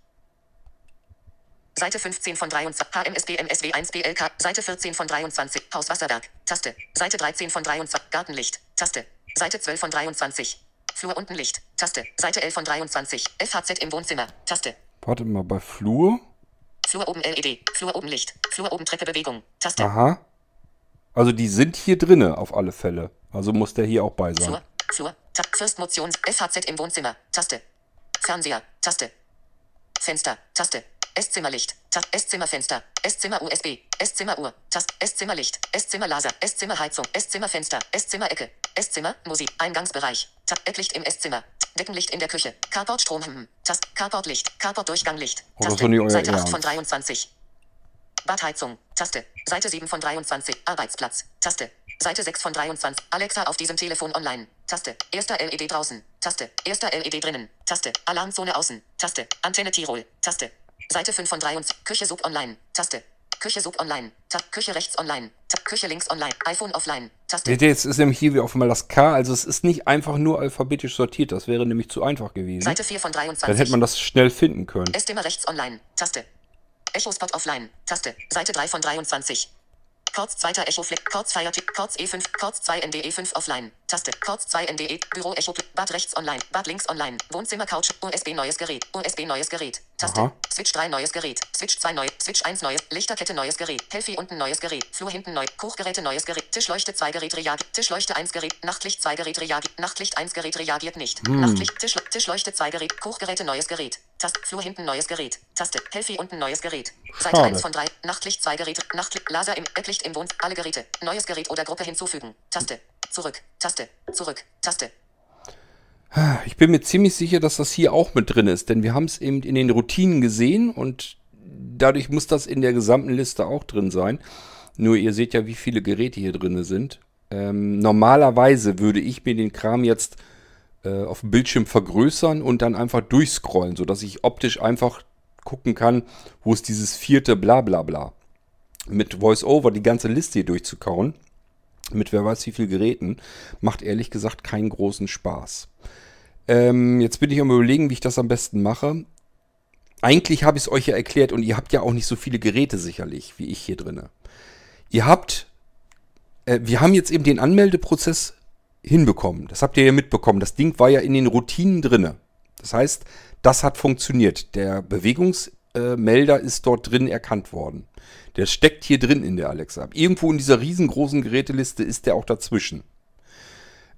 Seite 15 von 23. HMSB MSW 1 BLK. Seite 14 von 23. Hauswasserwerk. Taste. Seite 13 von 23. Gartenlicht. Taste. Seite 12 von 23. Flur unten Licht. Taste. Seite 11 von 23. FHZ im Wohnzimmer. Taste. Warte mal, bei Flur? Flur oben LED. Flur oben Licht. Flur oben Treppe Bewegung. Taste. Aha. Also die sind hier drinne auf alle Fälle. Also muss der hier auch bei sein. Flur. Flur. Tab. First Motion. FHZ im Wohnzimmer. Taste. Fernseher. Taste. Fenster. Taste. Esszimmerlicht. Tab. Esszimmerfenster. Esszimmer USB. Esszimmeruhr. Tast. Esszimmerlicht. Esszimmer Laser. Esszimmerheizung. Esszimmerfenster. Esszimmerecke. Esszimmer. Musik. Eingangsbereich. Tab. Ecklicht im Esszimmer. Deckenlicht in der Küche. Carport Strom. Hm. Tast. Carport Licht. Carport Durchganglicht. Oh, Taste. Seite 8 Ernst. von 23. Badheizung. Taste. Seite 7 von 23. Arbeitsplatz. Taste. Seite 6 von 23. Alexa auf diesem Telefon online. Taste. Erster LED draußen. Taste. Erster LED drinnen. Taste. Alarmzone außen. Taste. Antenne Tirol. Taste. Seite 5 von 23. Küche Sub online. Taste. Küche Sub online. Tab. Küche rechts online. Tab. Küche links online. iPhone offline. Taste. Seht ihr, jetzt ist nämlich hier wie auf einmal das K. Also es ist nicht einfach nur alphabetisch sortiert. Das wäre nämlich zu einfach gewesen. Seite 4 von Dann 23. hätte man das schnell finden können. Esstimme rechts online. Taste. Echo Spot offline. Taste. Seite 3 von 23. Chords zweiter Echo Fleck. Chords Feiertick. Chords E5. Chords 2 NDE 5 offline. Taste. Chords 2 NDE. Büro Echo. Bad rechts online. Bad links online. Wohnzimmer Couch. USB neues Gerät. USB neues Gerät. Taste. Aha. Switch 3 neues Gerät. Switch 2 neu. Switch 1 neues. Lichterkette neues Gerät. Helfi unten neues Gerät. Flur hinten neu. Hochgeräte neues Gerät. Tischleuchte 2 Gerät reagiert. Tischleuchte 1 Gerät. Nachtlicht 2 Gerät reagiert. Nachtlicht 1 Gerät reagiert nicht. Nachtlicht. Tischle Tischleuchte 2 Gerät. Hochgeräte neues Gerät. Taste. Flur hinten neues Gerät. Taste. Helfi unten neues Gerät. Seite Schade. 1 von 3. Nachtlicht 2 Geräte. Nachtlicht. Laser im Ecklicht im Wohn. Alle Geräte. Neues Gerät oder Gruppe hinzufügen. Taste. Zurück. Taste. Zurück. Taste. Ich bin mir ziemlich sicher, dass das hier auch mit drin ist, denn wir haben es eben in den Routinen gesehen und dadurch muss das in der gesamten Liste auch drin sein. Nur ihr seht ja, wie viele Geräte hier drin sind. Ähm, normalerweise würde ich mir den Kram jetzt äh, auf dem Bildschirm vergrößern und dann einfach durchscrollen, sodass ich optisch einfach gucken kann, wo ist dieses vierte Blablabla. Bla, bla. Mit VoiceOver die ganze Liste hier durchzukauen, mit wer weiß wie viel Geräten, macht ehrlich gesagt keinen großen Spaß. Ähm, jetzt bin ich am überlegen, wie ich das am besten mache. Eigentlich habe ich es euch ja erklärt und ihr habt ja auch nicht so viele Geräte sicherlich, wie ich hier drinne. Ihr habt, äh, wir haben jetzt eben den Anmeldeprozess hinbekommen. Das habt ihr ja mitbekommen. Das Ding war ja in den Routinen drinne. Das heißt, das hat funktioniert. Der Bewegungsmelder ist dort drin erkannt worden. Der steckt hier drin in der Alexa. Irgendwo in dieser riesengroßen Geräteliste ist der auch dazwischen.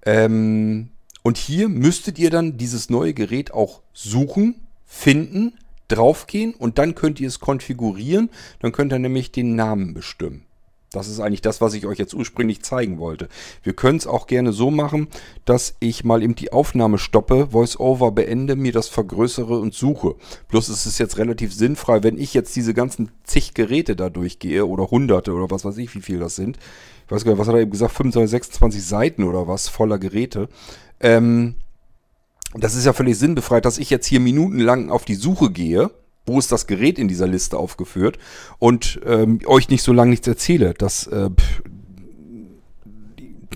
Ähm, und hier müsstet ihr dann dieses neue Gerät auch suchen, finden, draufgehen und dann könnt ihr es konfigurieren. Dann könnt ihr nämlich den Namen bestimmen. Das ist eigentlich das, was ich euch jetzt ursprünglich zeigen wollte. Wir können es auch gerne so machen, dass ich mal eben die Aufnahme stoppe, VoiceOver beende, mir das vergrößere und suche. Bloß ist es jetzt relativ sinnfrei, wenn ich jetzt diese ganzen zig Geräte da durchgehe oder hunderte oder was weiß ich, wie viel das sind. Ich weiß gar nicht, was hat er eben gesagt, 25, 26 Seiten oder was voller Geräte. Ähm, das ist ja völlig sinnbefreit, dass ich jetzt hier minutenlang auf die Suche gehe. Wo ist das Gerät in dieser Liste aufgeführt? Und ähm, euch nicht so lange nichts erzähle. Das, äh, pff,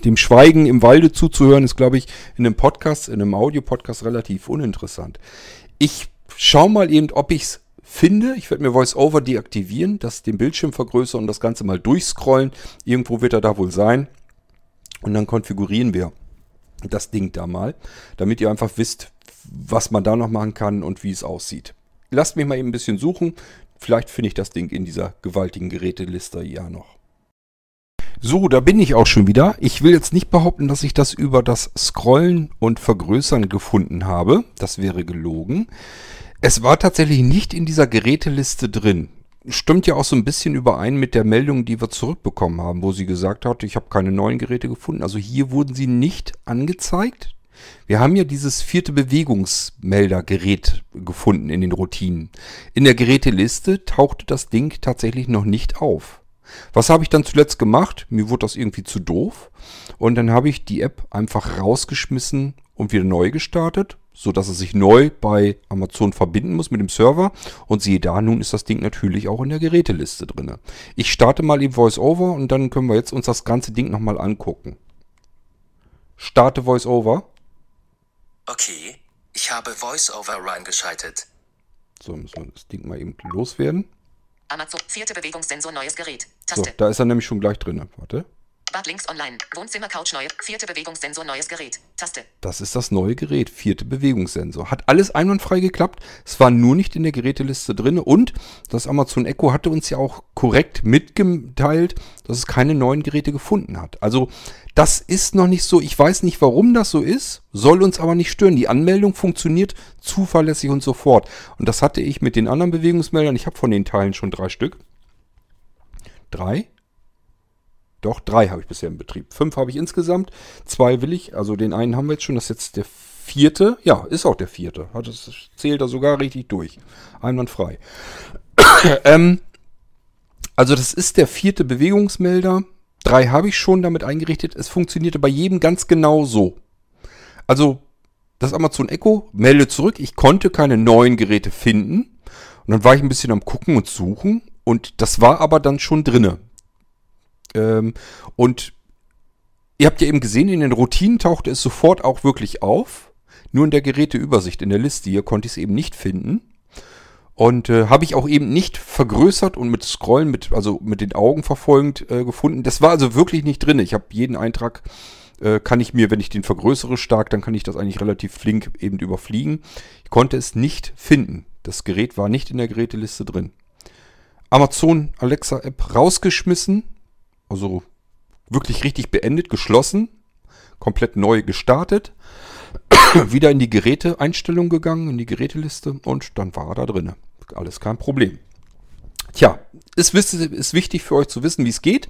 dem Schweigen im Walde zuzuhören, ist, glaube ich, in einem Podcast, in einem Audio-Podcast relativ uninteressant. Ich schau mal eben, ob ich es finde. Ich werde mir VoiceOver deaktivieren, das den Bildschirm vergrößern und das Ganze mal durchscrollen. Irgendwo wird er da wohl sein. Und dann konfigurieren wir das Ding da mal, damit ihr einfach wisst, was man da noch machen kann und wie es aussieht. Lasst mich mal eben ein bisschen suchen. Vielleicht finde ich das Ding in dieser gewaltigen Geräteliste ja noch. So, da bin ich auch schon wieder. Ich will jetzt nicht behaupten, dass ich das über das Scrollen und Vergrößern gefunden habe. Das wäre gelogen. Es war tatsächlich nicht in dieser Geräteliste drin. Stimmt ja auch so ein bisschen überein mit der Meldung, die wir zurückbekommen haben, wo sie gesagt hat, ich habe keine neuen Geräte gefunden. Also hier wurden sie nicht angezeigt. Wir haben ja dieses vierte Bewegungsmeldergerät gefunden in den Routinen. In der Geräteliste tauchte das Ding tatsächlich noch nicht auf. Was habe ich dann zuletzt gemacht? Mir wurde das irgendwie zu doof. Und dann habe ich die App einfach rausgeschmissen und wieder neu gestartet, sodass es sich neu bei Amazon verbinden muss mit dem Server. Und siehe da, nun ist das Ding natürlich auch in der Geräteliste drin. Ich starte mal eben VoiceOver und dann können wir jetzt uns das ganze Ding nochmal angucken. Starte VoiceOver. Okay, ich habe VoiceOver reingeschaltet. So, müssen wir das Ding mal eben loswerden. Amazon. Vierte Bewegungssensor, neues Gerät. So, Taste. da ist er nämlich schon gleich drin. Warte. Bad links online. Wohnzimmer, Couch, neue. Vierte Bewegungssensor, neues Gerät. Taste. Das ist das neue Gerät, vierte Bewegungssensor. Hat alles einwandfrei geklappt. Es war nur nicht in der Geräteliste drin. Und das Amazon Echo hatte uns ja auch korrekt mitgeteilt, dass es keine neuen Geräte gefunden hat. Also das ist noch nicht so. Ich weiß nicht, warum das so ist. Soll uns aber nicht stören. Die Anmeldung funktioniert zuverlässig und sofort. Und das hatte ich mit den anderen Bewegungsmeldern. Ich habe von den Teilen schon drei Stück. Drei? Doch, drei habe ich bisher im Betrieb. Fünf habe ich insgesamt. Zwei will ich. Also den einen haben wir jetzt schon. Das ist jetzt der vierte. Ja, ist auch der vierte. Hat es zählt da sogar richtig durch. Einwandfrei. ähm, also das ist der vierte Bewegungsmelder. Drei habe ich schon damit eingerichtet. Es funktionierte bei jedem ganz genau so. Also das Amazon Echo meldet zurück. Ich konnte keine neuen Geräte finden. Und dann war ich ein bisschen am gucken und suchen. Und das war aber dann schon drinne. Ähm, und ihr habt ja eben gesehen, in den Routinen tauchte es sofort auch wirklich auf. Nur in der Geräteübersicht, in der Liste hier konnte ich es eben nicht finden. Und äh, habe ich auch eben nicht vergrößert und mit Scrollen, mit, also mit den Augen verfolgend äh, gefunden. Das war also wirklich nicht drin. Ich habe jeden Eintrag, äh, kann ich mir, wenn ich den vergrößere stark, dann kann ich das eigentlich relativ flink eben überfliegen. Ich konnte es nicht finden. Das Gerät war nicht in der Geräteliste drin. Amazon Alexa App rausgeschmissen, also wirklich richtig beendet, geschlossen, komplett neu gestartet, wieder in die Geräteeinstellung gegangen, in die Geräteliste und dann war er da drin. Alles kein Problem. Tja, ist, ist wichtig für euch zu wissen, wie es geht.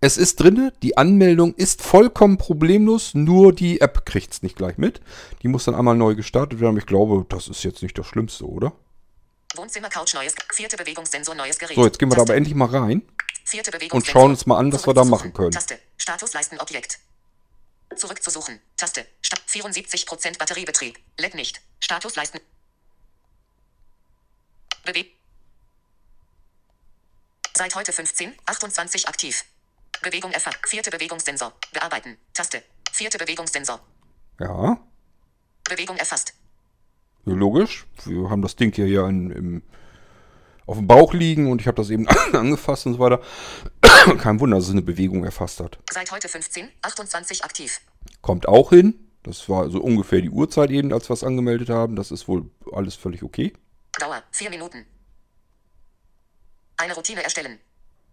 Es ist drinne, die Anmeldung ist vollkommen problemlos, nur die App kriegt es nicht gleich mit. Die muss dann einmal neu gestartet werden, ich glaube, das ist jetzt nicht das Schlimmste, oder? Wohnzimmer, Couch, neues. Vierte Bewegungssensor, neues Gerät. So, jetzt gehen wir da Taste. aber endlich mal rein. Vierte und schauen uns mal an, was wir da machen können. Taste. Statusleisten Objekt. Zurück zu suchen. Taste. Sta 74% Batteriebetrieb. LED nicht. Statusleisten. Beweg. Seit heute 15, 28 aktiv. Bewegung erfasst. Vierte Bewegungssensor. Bearbeiten. Taste. Vierte Bewegungssensor. Ja, Bewegung erfasst. Ja, logisch. Wir haben das Ding hier ja in, im, auf dem Bauch liegen und ich habe das eben angefasst und so weiter. Kein Wunder, dass es eine Bewegung erfasst hat. Seit heute 15, 28 aktiv. Kommt auch hin. Das war so ungefähr die Uhrzeit eben, als wir es angemeldet haben. Das ist wohl alles völlig okay. Dauer 4 Minuten. Eine Routine erstellen.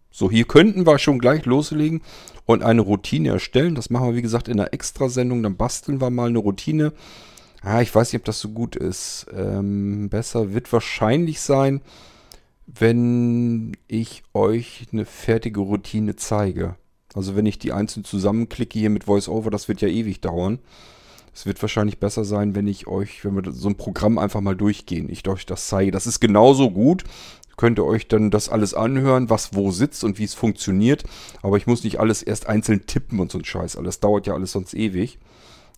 So, hier könnten wir schon gleich loslegen und eine Routine erstellen. Das machen wir, wie gesagt, in einer Extrasendung. Dann basteln wir mal eine Routine. Ah, ich weiß nicht, ob das so gut ist. Ähm, besser wird wahrscheinlich sein, wenn ich euch eine fertige Routine zeige. Also wenn ich die einzeln zusammenklicke hier mit VoiceOver, das wird ja ewig dauern. Es wird wahrscheinlich besser sein, wenn ich euch, wenn wir so ein Programm einfach mal durchgehen, ich euch das zeige. Das ist genauso gut. Könnt ihr euch dann das alles anhören, was wo sitzt und wie es funktioniert. Aber ich muss nicht alles erst einzeln tippen und so ein Scheiß. Alles dauert ja alles sonst ewig.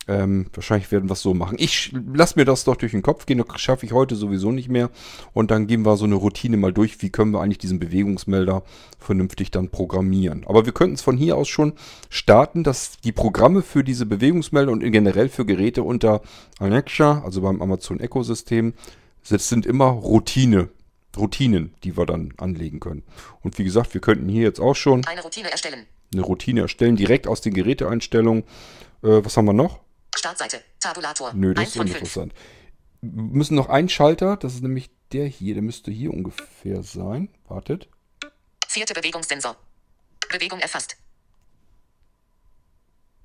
Ähm, wahrscheinlich werden wir es so machen. Ich lasse mir das doch durch den Kopf gehen. Das schaffe ich heute sowieso nicht mehr. Und dann gehen wir so eine Routine mal durch. Wie können wir eigentlich diesen Bewegungsmelder vernünftig dann programmieren? Aber wir könnten es von hier aus schon starten, dass die Programme für diese Bewegungsmelder und generell für Geräte unter Alexa, also beim Amazon Echo System, das sind immer Routine. Routinen, die wir dann anlegen können. Und wie gesagt, wir könnten hier jetzt auch schon Eine Routine erstellen. eine Routine erstellen, direkt aus den Geräteeinstellungen. Äh, was haben wir noch? Startseite. Tabulator. Nö, das 1 ist von 5. uninteressant. Wir müssen noch einen Schalter, das ist nämlich der hier, der müsste hier ungefähr sein. Wartet. Vierte Bewegungssensor. Bewegung erfasst.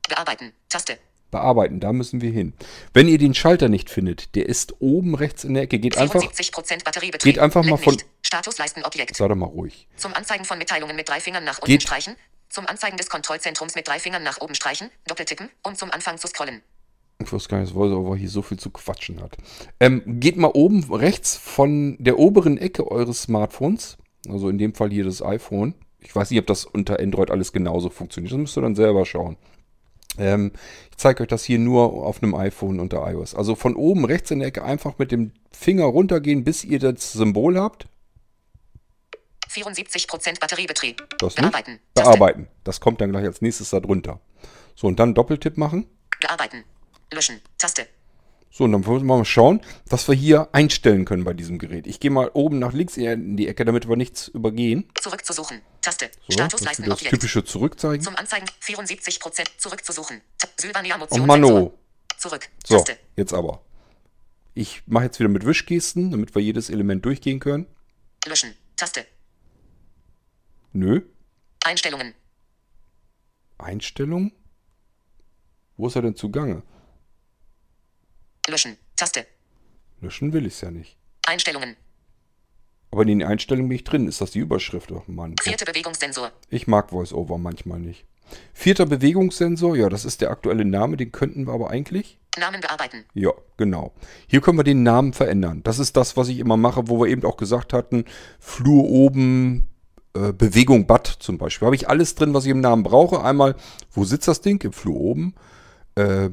Bearbeiten. Taste. Bearbeiten, da müssen wir hin. Wenn ihr den Schalter nicht findet, der ist oben rechts in der Ecke. Geht einfach, 74% Batteriebetrieb. geht einfach mal von-. Statusleisten Objekt. sei doch mal ruhig. Zum Anzeigen von Mitteilungen mit drei Fingern nach unten Geht. streichen. Zum Anzeigen des Kontrollzentrums mit drei Fingern nach oben streichen. Doppeltippen. Um zum Anfang zu scrollen. Ich weiß gar nicht, dass VoiceOver hier so viel zu quatschen hat. Ähm, geht mal oben rechts von der oberen Ecke eures Smartphones, also in dem Fall hier das iPhone, Ich weiß nicht, ob das unter Android alles genauso funktioniert. Das müsst ihr dann selber schauen. Ähm, ich zeige euch das hier nur auf einem iPhone unter iOS. Also von oben rechts in der Ecke einfach mit dem Finger runtergehen, bis ihr das Symbol habt. 74% Batteriebetrieb. Das. Bearbeiten. Bearbeiten. Das kommt dann gleich als nächstes da drunter. So, und dann Doppeltipp machen. Bearbeiten. Löschen. Taste. So, und dann wollen wir mal schauen, was wir hier einstellen können bei diesem Gerät. Ich gehe mal oben nach links in die Ecke, damit wir nichts übergehen. Zurückzusuchen. Taste. So, Status das Objekt. typische Zurückzeigen. Zum Anzeigen 74% zurückzusuchen. Silvania Oh Motion oh. Zurück. So, Taste. jetzt aber. Ich mache jetzt wieder mit Wischgesten, damit wir jedes Element durchgehen können. Löschen. Taste. Nö. Einstellungen. Einstellung? Wo ist er denn zugange? Löschen. Taste. Löschen will ich es ja nicht. Einstellungen. Aber in den Einstellungen bin ich drin. Ist das die Überschrift? Ach Mann. Vierte Bewegungssensor. Ich mag VoiceOver manchmal nicht. Vierter Bewegungssensor, ja, das ist der aktuelle Name, den könnten wir aber eigentlich. Namen bearbeiten. Ja, genau. Hier können wir den Namen verändern. Das ist das, was ich immer mache, wo wir eben auch gesagt hatten, Flur oben, äh, Bewegung Bad zum Beispiel. Habe ich alles drin, was ich im Namen brauche. Einmal, wo sitzt das Ding? Im Flur oben. Äh,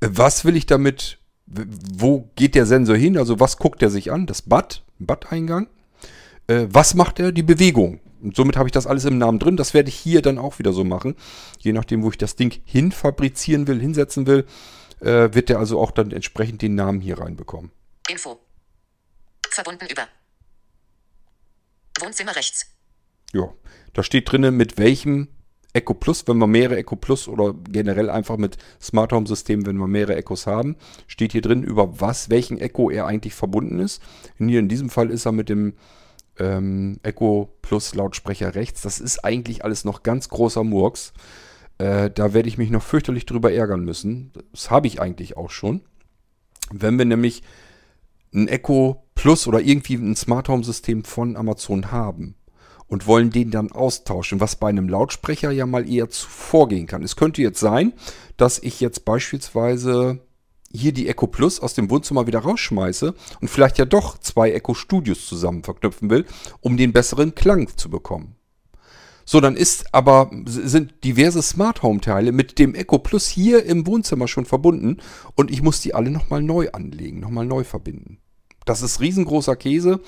was will ich damit? Wo geht der Sensor hin? Also was guckt er sich an? Das Bad, Bad-Eingang. Äh, was macht er? Die Bewegung. Und somit habe ich das alles im Namen drin. Das werde ich hier dann auch wieder so machen. Je nachdem, wo ich das Ding hin fabrizieren will, hinsetzen will, äh, wird der also auch dann entsprechend den Namen hier reinbekommen. Info. Verbunden über. Wohnzimmer rechts. Ja, da steht drinne, mit welchem Echo Plus, wenn wir mehrere Echo Plus oder generell einfach mit Smart Home Systemen, wenn wir mehrere Echos haben, steht hier drin, über was, welchen Echo er eigentlich verbunden ist. Und hier in diesem Fall ist er mit dem ähm, Echo Plus Lautsprecher rechts. Das ist eigentlich alles noch ganz großer Murks. Äh, da werde ich mich noch fürchterlich drüber ärgern müssen. Das habe ich eigentlich auch schon. Wenn wir nämlich ein Echo Plus oder irgendwie ein Smart Home System von Amazon haben und wollen den dann austauschen, was bei einem Lautsprecher ja mal eher zuvorgehen kann. Es könnte jetzt sein, dass ich jetzt beispielsweise hier die Echo Plus aus dem Wohnzimmer wieder rausschmeiße und vielleicht ja doch zwei Echo Studios zusammen verknüpfen will, um den besseren Klang zu bekommen. So, dann ist aber, sind diverse Smart Home Teile mit dem Echo Plus hier im Wohnzimmer schon verbunden und ich muss die alle nochmal neu anlegen, nochmal neu verbinden. Das ist riesengroßer Käse.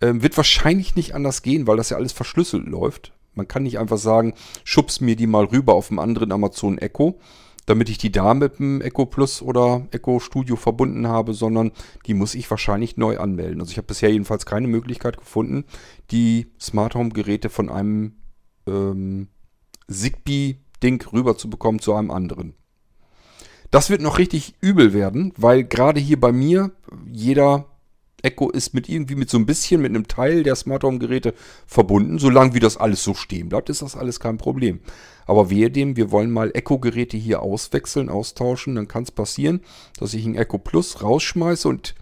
Ähm, wird wahrscheinlich nicht anders gehen, weil das ja alles verschlüsselt läuft. Man kann nicht einfach sagen, schubs mir die mal rüber auf dem anderen Amazon Echo, damit ich die da mit dem Echo Plus oder Echo Studio verbunden habe, sondern die muss ich wahrscheinlich neu anmelden. Also ich habe bisher jedenfalls keine Möglichkeit gefunden, die Smart Home Geräte von einem ähm, Zigbee-Ding rüber zu bekommen zu einem anderen. Das wird noch richtig übel werden, weil gerade hier bei mir jeder Echo ist mit irgendwie mit so ein bisschen mit einem Teil der Smart Home Geräte verbunden. Solange wie das alles so stehen bleibt, ist das alles kein Problem. Aber wehe dem, wir wollen mal Echo Geräte hier auswechseln, austauschen, dann kann es passieren, dass ich ein Echo Plus rausschmeiße und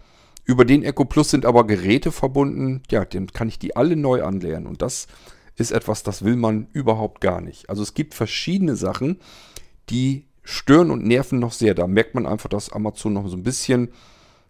über den Echo Plus sind aber Geräte verbunden. Ja, dann kann ich die alle neu anlernen und das ist etwas, das will man überhaupt gar nicht. Also es gibt verschiedene Sachen, die stören und nerven noch sehr. Da merkt man einfach, dass Amazon noch so ein bisschen,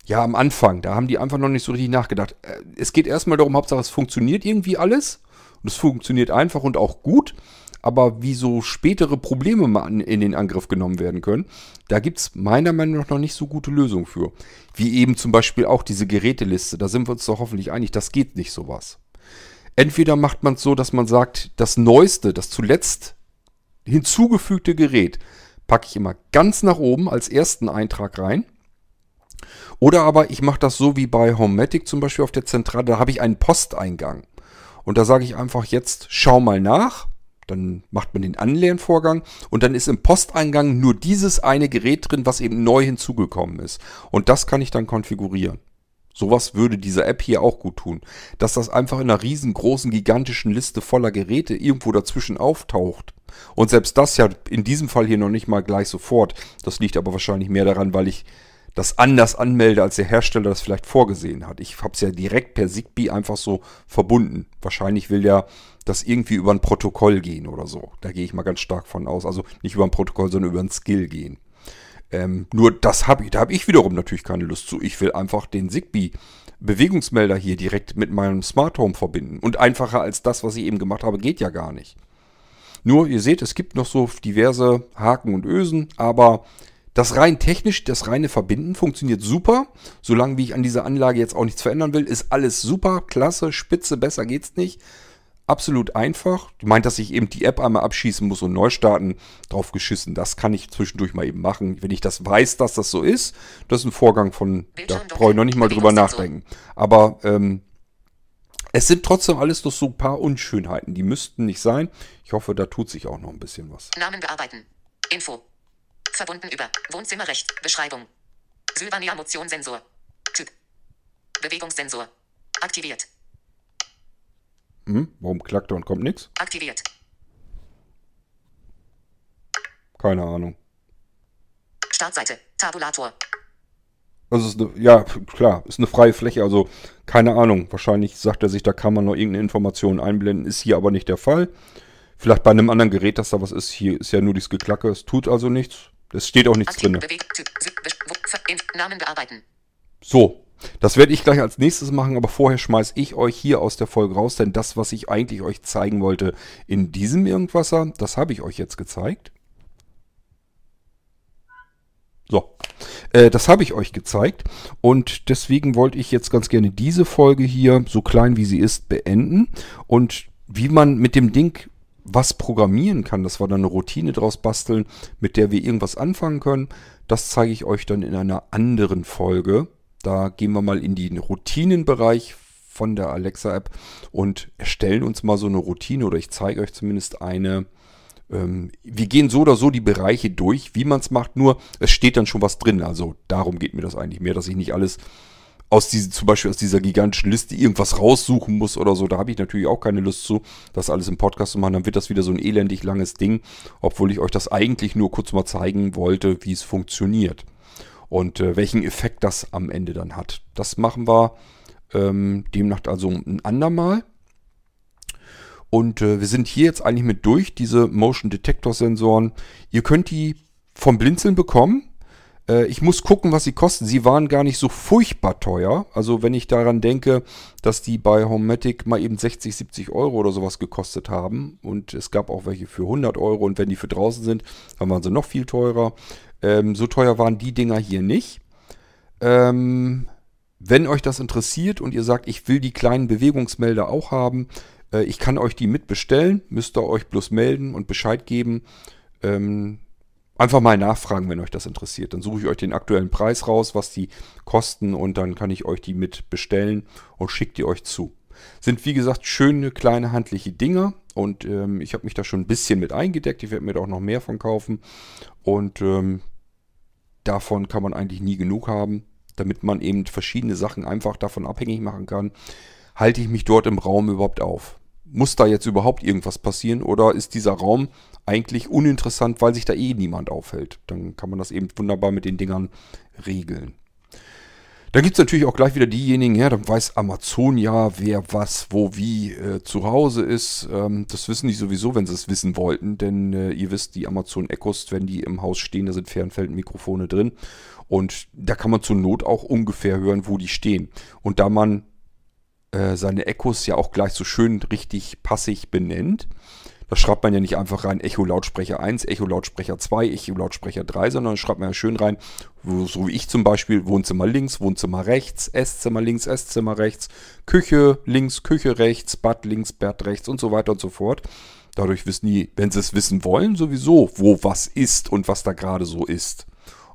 ja, am Anfang, da haben die einfach noch nicht so richtig nachgedacht. Äh, Es geht erstmal darum, Hauptsache es funktioniert irgendwie alles. Und es funktioniert einfach und auch gut. Aber wie so spätere Probleme mal in den Angriff genommen werden können, da gibt es meiner Meinung nach noch nicht so gute Lösungen für. Wie eben zum Beispiel auch diese Geräteliste. Da sind wir uns doch hoffentlich einig, das geht nicht sowas. Entweder macht man es so, dass man sagt, das Neueste, das zuletzt hinzugefügte Gerät packe ich immer ganz nach oben als ersten Eintrag rein. Oder aber ich mache das so wie bei Homematic zum Beispiel auf der Zentrale, da habe ich einen Posteingang. Und da sage ich einfach jetzt, schau mal nach. Dann macht man den Anlernvorgang und dann ist im Posteingang nur dieses eine Gerät drin, was eben neu hinzugekommen ist. Und das kann ich dann konfigurieren. Sowas würde diese App hier auch gut tun. Dass das einfach in einer riesengroßen, gigantischen Liste voller Geräte irgendwo dazwischen auftaucht. Und selbst das ja in diesem Fall hier noch nicht mal gleich sofort. Das liegt aber wahrscheinlich mehr daran, weil ich das anders anmelde, als der Hersteller das vielleicht vorgesehen hat. Ich habe es ja direkt per Zigbee einfach so verbunden. Wahrscheinlich will der das irgendwie über ein Protokoll gehen oder so. Da gehe ich mal ganz stark von aus. Also nicht über ein Protokoll, sondern über ein Skill gehen. Ähm, nur das habe ich, da habe ich wiederum natürlich keine Lust zu. Ich will einfach den Zigbee Bewegungsmelder hier direkt mit meinem Smart Home verbinden. Und einfacher als das, was ich eben gemacht habe, geht ja gar nicht. Nur, ihr seht, es gibt noch so diverse Haken und Ösen, aber das rein technisch, das reine Verbinden funktioniert super. Solange wie ich an dieser Anlage jetzt auch nichts verändern will, ist alles super, klasse, spitze, besser geht's nicht. Absolut einfach. Du meint, dass ich eben die App einmal abschießen muss und neu starten. Drauf geschissen. Das kann ich zwischendurch mal eben machen. Wenn ich das weiß, dass das so ist, das ist ein Vorgang von, da brauche ich noch nicht mal drüber nachdenken. Aber ähm, es sind trotzdem alles noch so ein paar Unschönheiten. Die müssten nicht sein. Ich hoffe, da tut sich auch noch ein bisschen was. Namen bearbeiten. Info. Verbunden über Wohnzimmer rechts. Beschreibung. Silvania Motion Sensor. Typ. Bewegungssensor. Aktiviert. Hm, warum klackt er und kommt nichts? Aktiviert. Keine Ahnung. Startseite. Tabulator. Also ist eine, ja, klar, ist eine freie Fläche, also keine Ahnung. Wahrscheinlich sagt er sich, da kann man noch irgendeine Information einblenden, ist hier aber nicht der Fall. Vielleicht bei einem anderen Gerät, dass da was ist. Hier ist ja nur dieses Geklacke, es tut also nichts. Es steht auch nichts drin. So, das werde ich gleich als nächstes machen, aber vorher schmeiß ich euch hier aus der Folge raus, denn das, was ich eigentlich euch zeigen wollte in diesem Irgendwasser, das habe ich euch jetzt gezeigt. So, äh, das habe ich euch gezeigt und deswegen wollte ich jetzt ganz gerne diese Folge hier, so klein wie sie ist, beenden und wie man mit dem Ding was programmieren kann, dass wir da eine Routine draus basteln, mit der wir irgendwas anfangen können, das zeige ich euch dann in einer anderen Folge. Da gehen wir mal in den Routinenbereich von der Alexa-App und erstellen uns mal so eine Routine oder ich zeige euch zumindest eine. Ähm, wir gehen so oder so die Bereiche durch, wie man es macht, nur es steht dann schon was drin. Also darum geht mir das eigentlich mehr, dass ich nicht alles aus diese, zum Beispiel aus dieser gigantischen Liste irgendwas raussuchen muss oder so. Da habe ich natürlich auch keine Lust zu, das alles im Podcast zu machen. Dann wird das wieder so ein elendig langes Ding, obwohl ich euch das eigentlich nur kurz mal zeigen wollte, wie es funktioniert und äh, welchen Effekt das am Ende dann hat. Das machen wir ähm, demnach also ein andermal. Und äh, wir sind hier jetzt eigentlich mit durch, diese Motion Detector Sensoren. Ihr könnt die vom Blinzeln bekommen. Äh, ich muss gucken, was sie kosten. Sie waren gar nicht so furchtbar teuer. Also wenn ich daran denke, dass die bei Homematic mal eben 60, 70 Euro oder sowas gekostet haben. Und es gab auch welche für 100 Euro. Und wenn die für draußen sind, dann waren sie noch viel teurer. Ähm, so teuer waren die Dinger hier nicht. Ähm, wenn euch das interessiert und ihr sagt, ich will die kleinen Bewegungsmelder auch haben, äh, ich kann euch die mitbestellen, müsst ihr euch bloß melden und Bescheid geben. Ähm, einfach mal nachfragen, wenn euch das interessiert. Dann suche ich euch den aktuellen Preis raus, was die kosten und dann kann ich euch die mit bestellen und schickt die euch zu. Sind wie gesagt schöne kleine handliche Dinger und ähm, ich habe mich da schon ein bisschen mit eingedeckt. Ich werde mir da auch noch mehr von kaufen und ähm, davon kann man eigentlich nie genug haben, damit man eben verschiedene Sachen einfach davon abhängig machen kann. Halte ich mich dort im Raum überhaupt auf? Muss da jetzt überhaupt irgendwas passieren oder ist dieser Raum eigentlich uninteressant, weil sich da eh niemand aufhält? Dann kann man das eben wunderbar mit den Dingern regeln. Dann gibt es natürlich auch gleich wieder diejenigen, ja, dann weiß Amazon ja, wer was, wo, wie äh, zu Hause ist. Ähm, das wissen die sowieso, wenn sie es wissen wollten, denn äh, ihr wisst, die Amazon Echos, wenn die im Haus stehen, da sind Fernfeldmikrofone drin und da kann man zur Not auch ungefähr hören, wo die stehen. Und da man äh, seine Echos ja auch gleich so schön richtig passig benennt, da schreibt man ja nicht einfach rein Echo-Lautsprecher 1, Echo-Lautsprecher 2, Echo-Lautsprecher 3, sondern schreibt man ja schön rein, so wie ich zum Beispiel, Wohnzimmer links, Wohnzimmer rechts, Esszimmer links, Esszimmer rechts, Küche links, Küche rechts, Bad links, Bad rechts und so weiter und so fort. Dadurch wissen die, wenn sie es wissen wollen, sowieso, wo was ist und was da gerade so ist.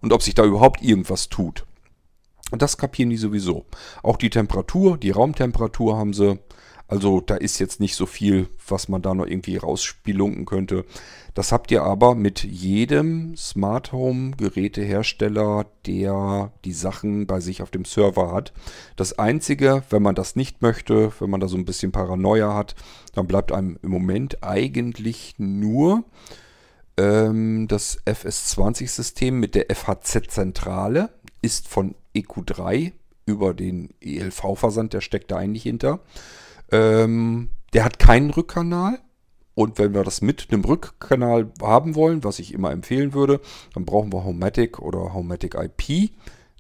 Und ob sich da überhaupt irgendwas tut. Und das kapieren die sowieso. Auch die Temperatur, die Raumtemperatur haben sie. Also da ist jetzt nicht so viel, was man da noch irgendwie rausspielunken könnte. Das habt ihr aber mit jedem Smart Home Gerätehersteller, der die Sachen bei sich auf dem Server hat. Das einzige, wenn man das nicht möchte, wenn man da so ein bisschen Paranoia hat, dann bleibt einem im Moment eigentlich nur ähm, das FS20-System mit der FHZ-Zentrale ist von EQ3 über den ELV-Versand, der steckt da eigentlich hinter. Ähm, der hat keinen Rückkanal. Und wenn wir das mit einem Rückkanal haben wollen, was ich immer empfehlen würde, dann brauchen wir Homematic oder Homematic IP.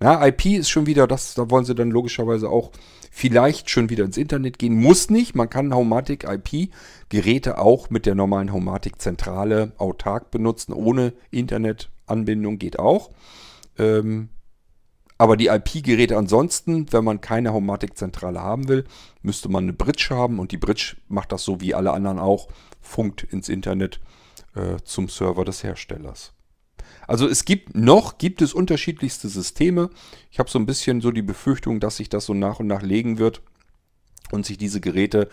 Ja, IP ist schon wieder, das, da wollen sie dann logischerweise auch vielleicht schon wieder ins Internet gehen. Muss nicht. Man kann Haumatic IP-Geräte auch mit der normalen Haumatic-Zentrale autark benutzen. Ohne Internetanbindung geht auch. Ähm, aber die IP-Geräte ansonsten, wenn man keine Haumatic-Zentrale haben will, müsste man eine Bridge haben. Und die Bridge macht das so wie alle anderen auch. Funkt ins Internet äh, zum Server des Herstellers. Also es gibt noch, gibt es unterschiedlichste Systeme. Ich habe so ein bisschen so die Befürchtung, dass sich das so nach und nach legen wird und sich diese Geräte,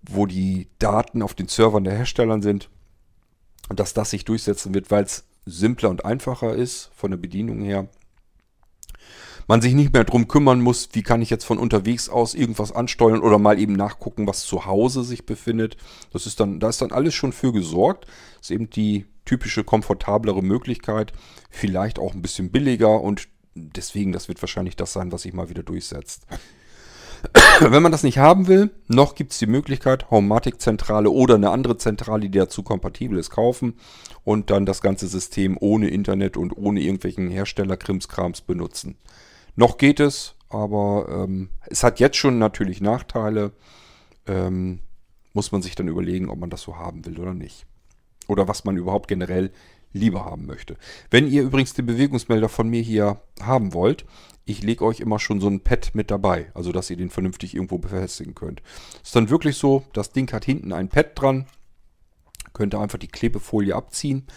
wo die Daten auf den Servern der Herstellern sind, dass das sich durchsetzen wird, weil es simpler und einfacher ist von der Bedienung her man sich nicht mehr drum kümmern muss, wie kann ich jetzt von unterwegs aus irgendwas ansteuern oder mal eben nachgucken, was zu Hause sich befindet. Das ist dann, da ist dann alles schon für gesorgt. Das ist eben die typische komfortablere Möglichkeit, vielleicht auch ein bisschen billiger und deswegen, das wird wahrscheinlich das sein, was sich mal wieder durchsetzt. Wenn man das nicht haben will, noch gibt es die Möglichkeit, Homematic-Zentrale oder eine andere Zentrale, die dazu kompatibel ist, kaufen und dann das ganze System ohne Internet und ohne irgendwelchen Hersteller-Krimskrams benutzen. Noch geht es, aber ähm, es hat jetzt schon natürlich Nachteile. Ähm, muss man sich dann überlegen, ob man das so haben will oder nicht. Oder was man überhaupt generell lieber haben möchte. Wenn ihr übrigens den Bewegungsmelder von mir hier haben wollt, ich lege euch immer schon so ein Pad mit dabei, also dass ihr den vernünftig irgendwo befestigen könnt. Ist dann wirklich so, das Ding hat hinten ein Pad dran, könnt ihr einfach die Klebefolie abziehen,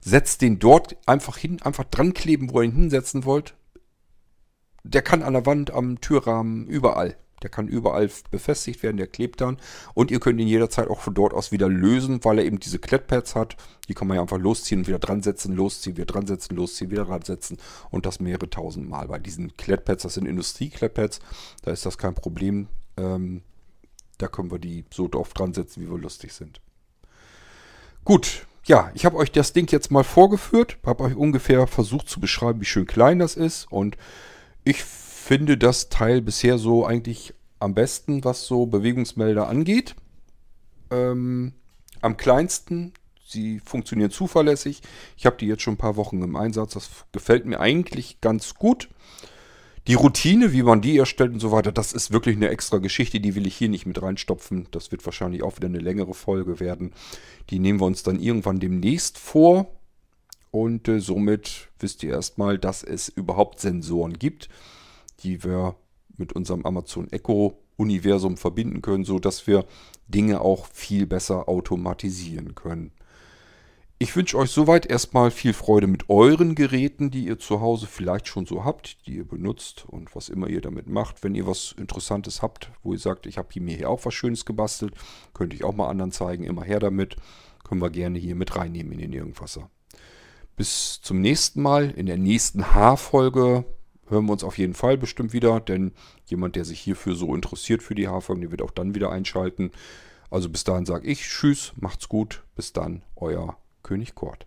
setzt den dort einfach hin, einfach dran kleben, wo ihr ihn hinsetzen wollt, der kann an der Wand, am Türrahmen, überall. Der kann überall befestigt werden, der klebt dann. Und ihr könnt ihn jederzeit auch von dort aus wieder lösen, weil er eben diese Klettpads hat. Die kann man ja einfach losziehen und wieder dran setzen, losziehen, wieder dran setzen, losziehen, wieder dran setzen. Und das mehrere tausend Mal. Bei diesen Klettpads, das sind Industrie-Klettpads, da ist das kein Problem. Ähm, da können wir die so oft dran setzen, wie wir lustig sind. Gut, ja, ich habe euch das Ding jetzt mal vorgeführt, habe euch ungefähr versucht zu beschreiben, wie schön klein das ist und ich finde das Teil bisher so eigentlich am besten, was so Bewegungsmelder angeht. Ähm, am kleinsten. Sie funktionieren zuverlässig. Ich habe die jetzt schon ein paar Wochen im Einsatz. Das gefällt mir eigentlich ganz gut. Die Routine, wie man die erstellt und so weiter, das ist wirklich eine extra Geschichte. Die will ich hier nicht mit reinstopfen. Das wird wahrscheinlich auch wieder eine längere Folge werden. Die nehmen wir uns dann irgendwann demnächst vor. Und äh, somit wisst ihr erstmal, dass es überhaupt Sensoren gibt, die wir mit unserem Amazon Echo Universum verbinden können, sodass wir Dinge auch viel besser automatisieren können. Ich wünsche euch soweit erstmal viel Freude mit euren Geräten, die ihr zu Hause vielleicht schon so habt, die ihr benutzt und was immer ihr damit macht. Wenn ihr was Interessantes habt, wo ihr sagt, ich habe mir hier auch was Schönes gebastelt, könnte ich auch mal anderen zeigen, immer her damit. Können wir gerne hier mit reinnehmen in den Irgendwasser. Bis zum nächsten Mal. In der nächsten Haarfolge hören wir uns auf jeden Fall bestimmt wieder, denn jemand, der sich hierfür so interessiert für die Haarfolgen, der wird auch dann wieder einschalten. Also bis dahin sage ich Tschüss, macht's gut. Bis dann, euer König Kort.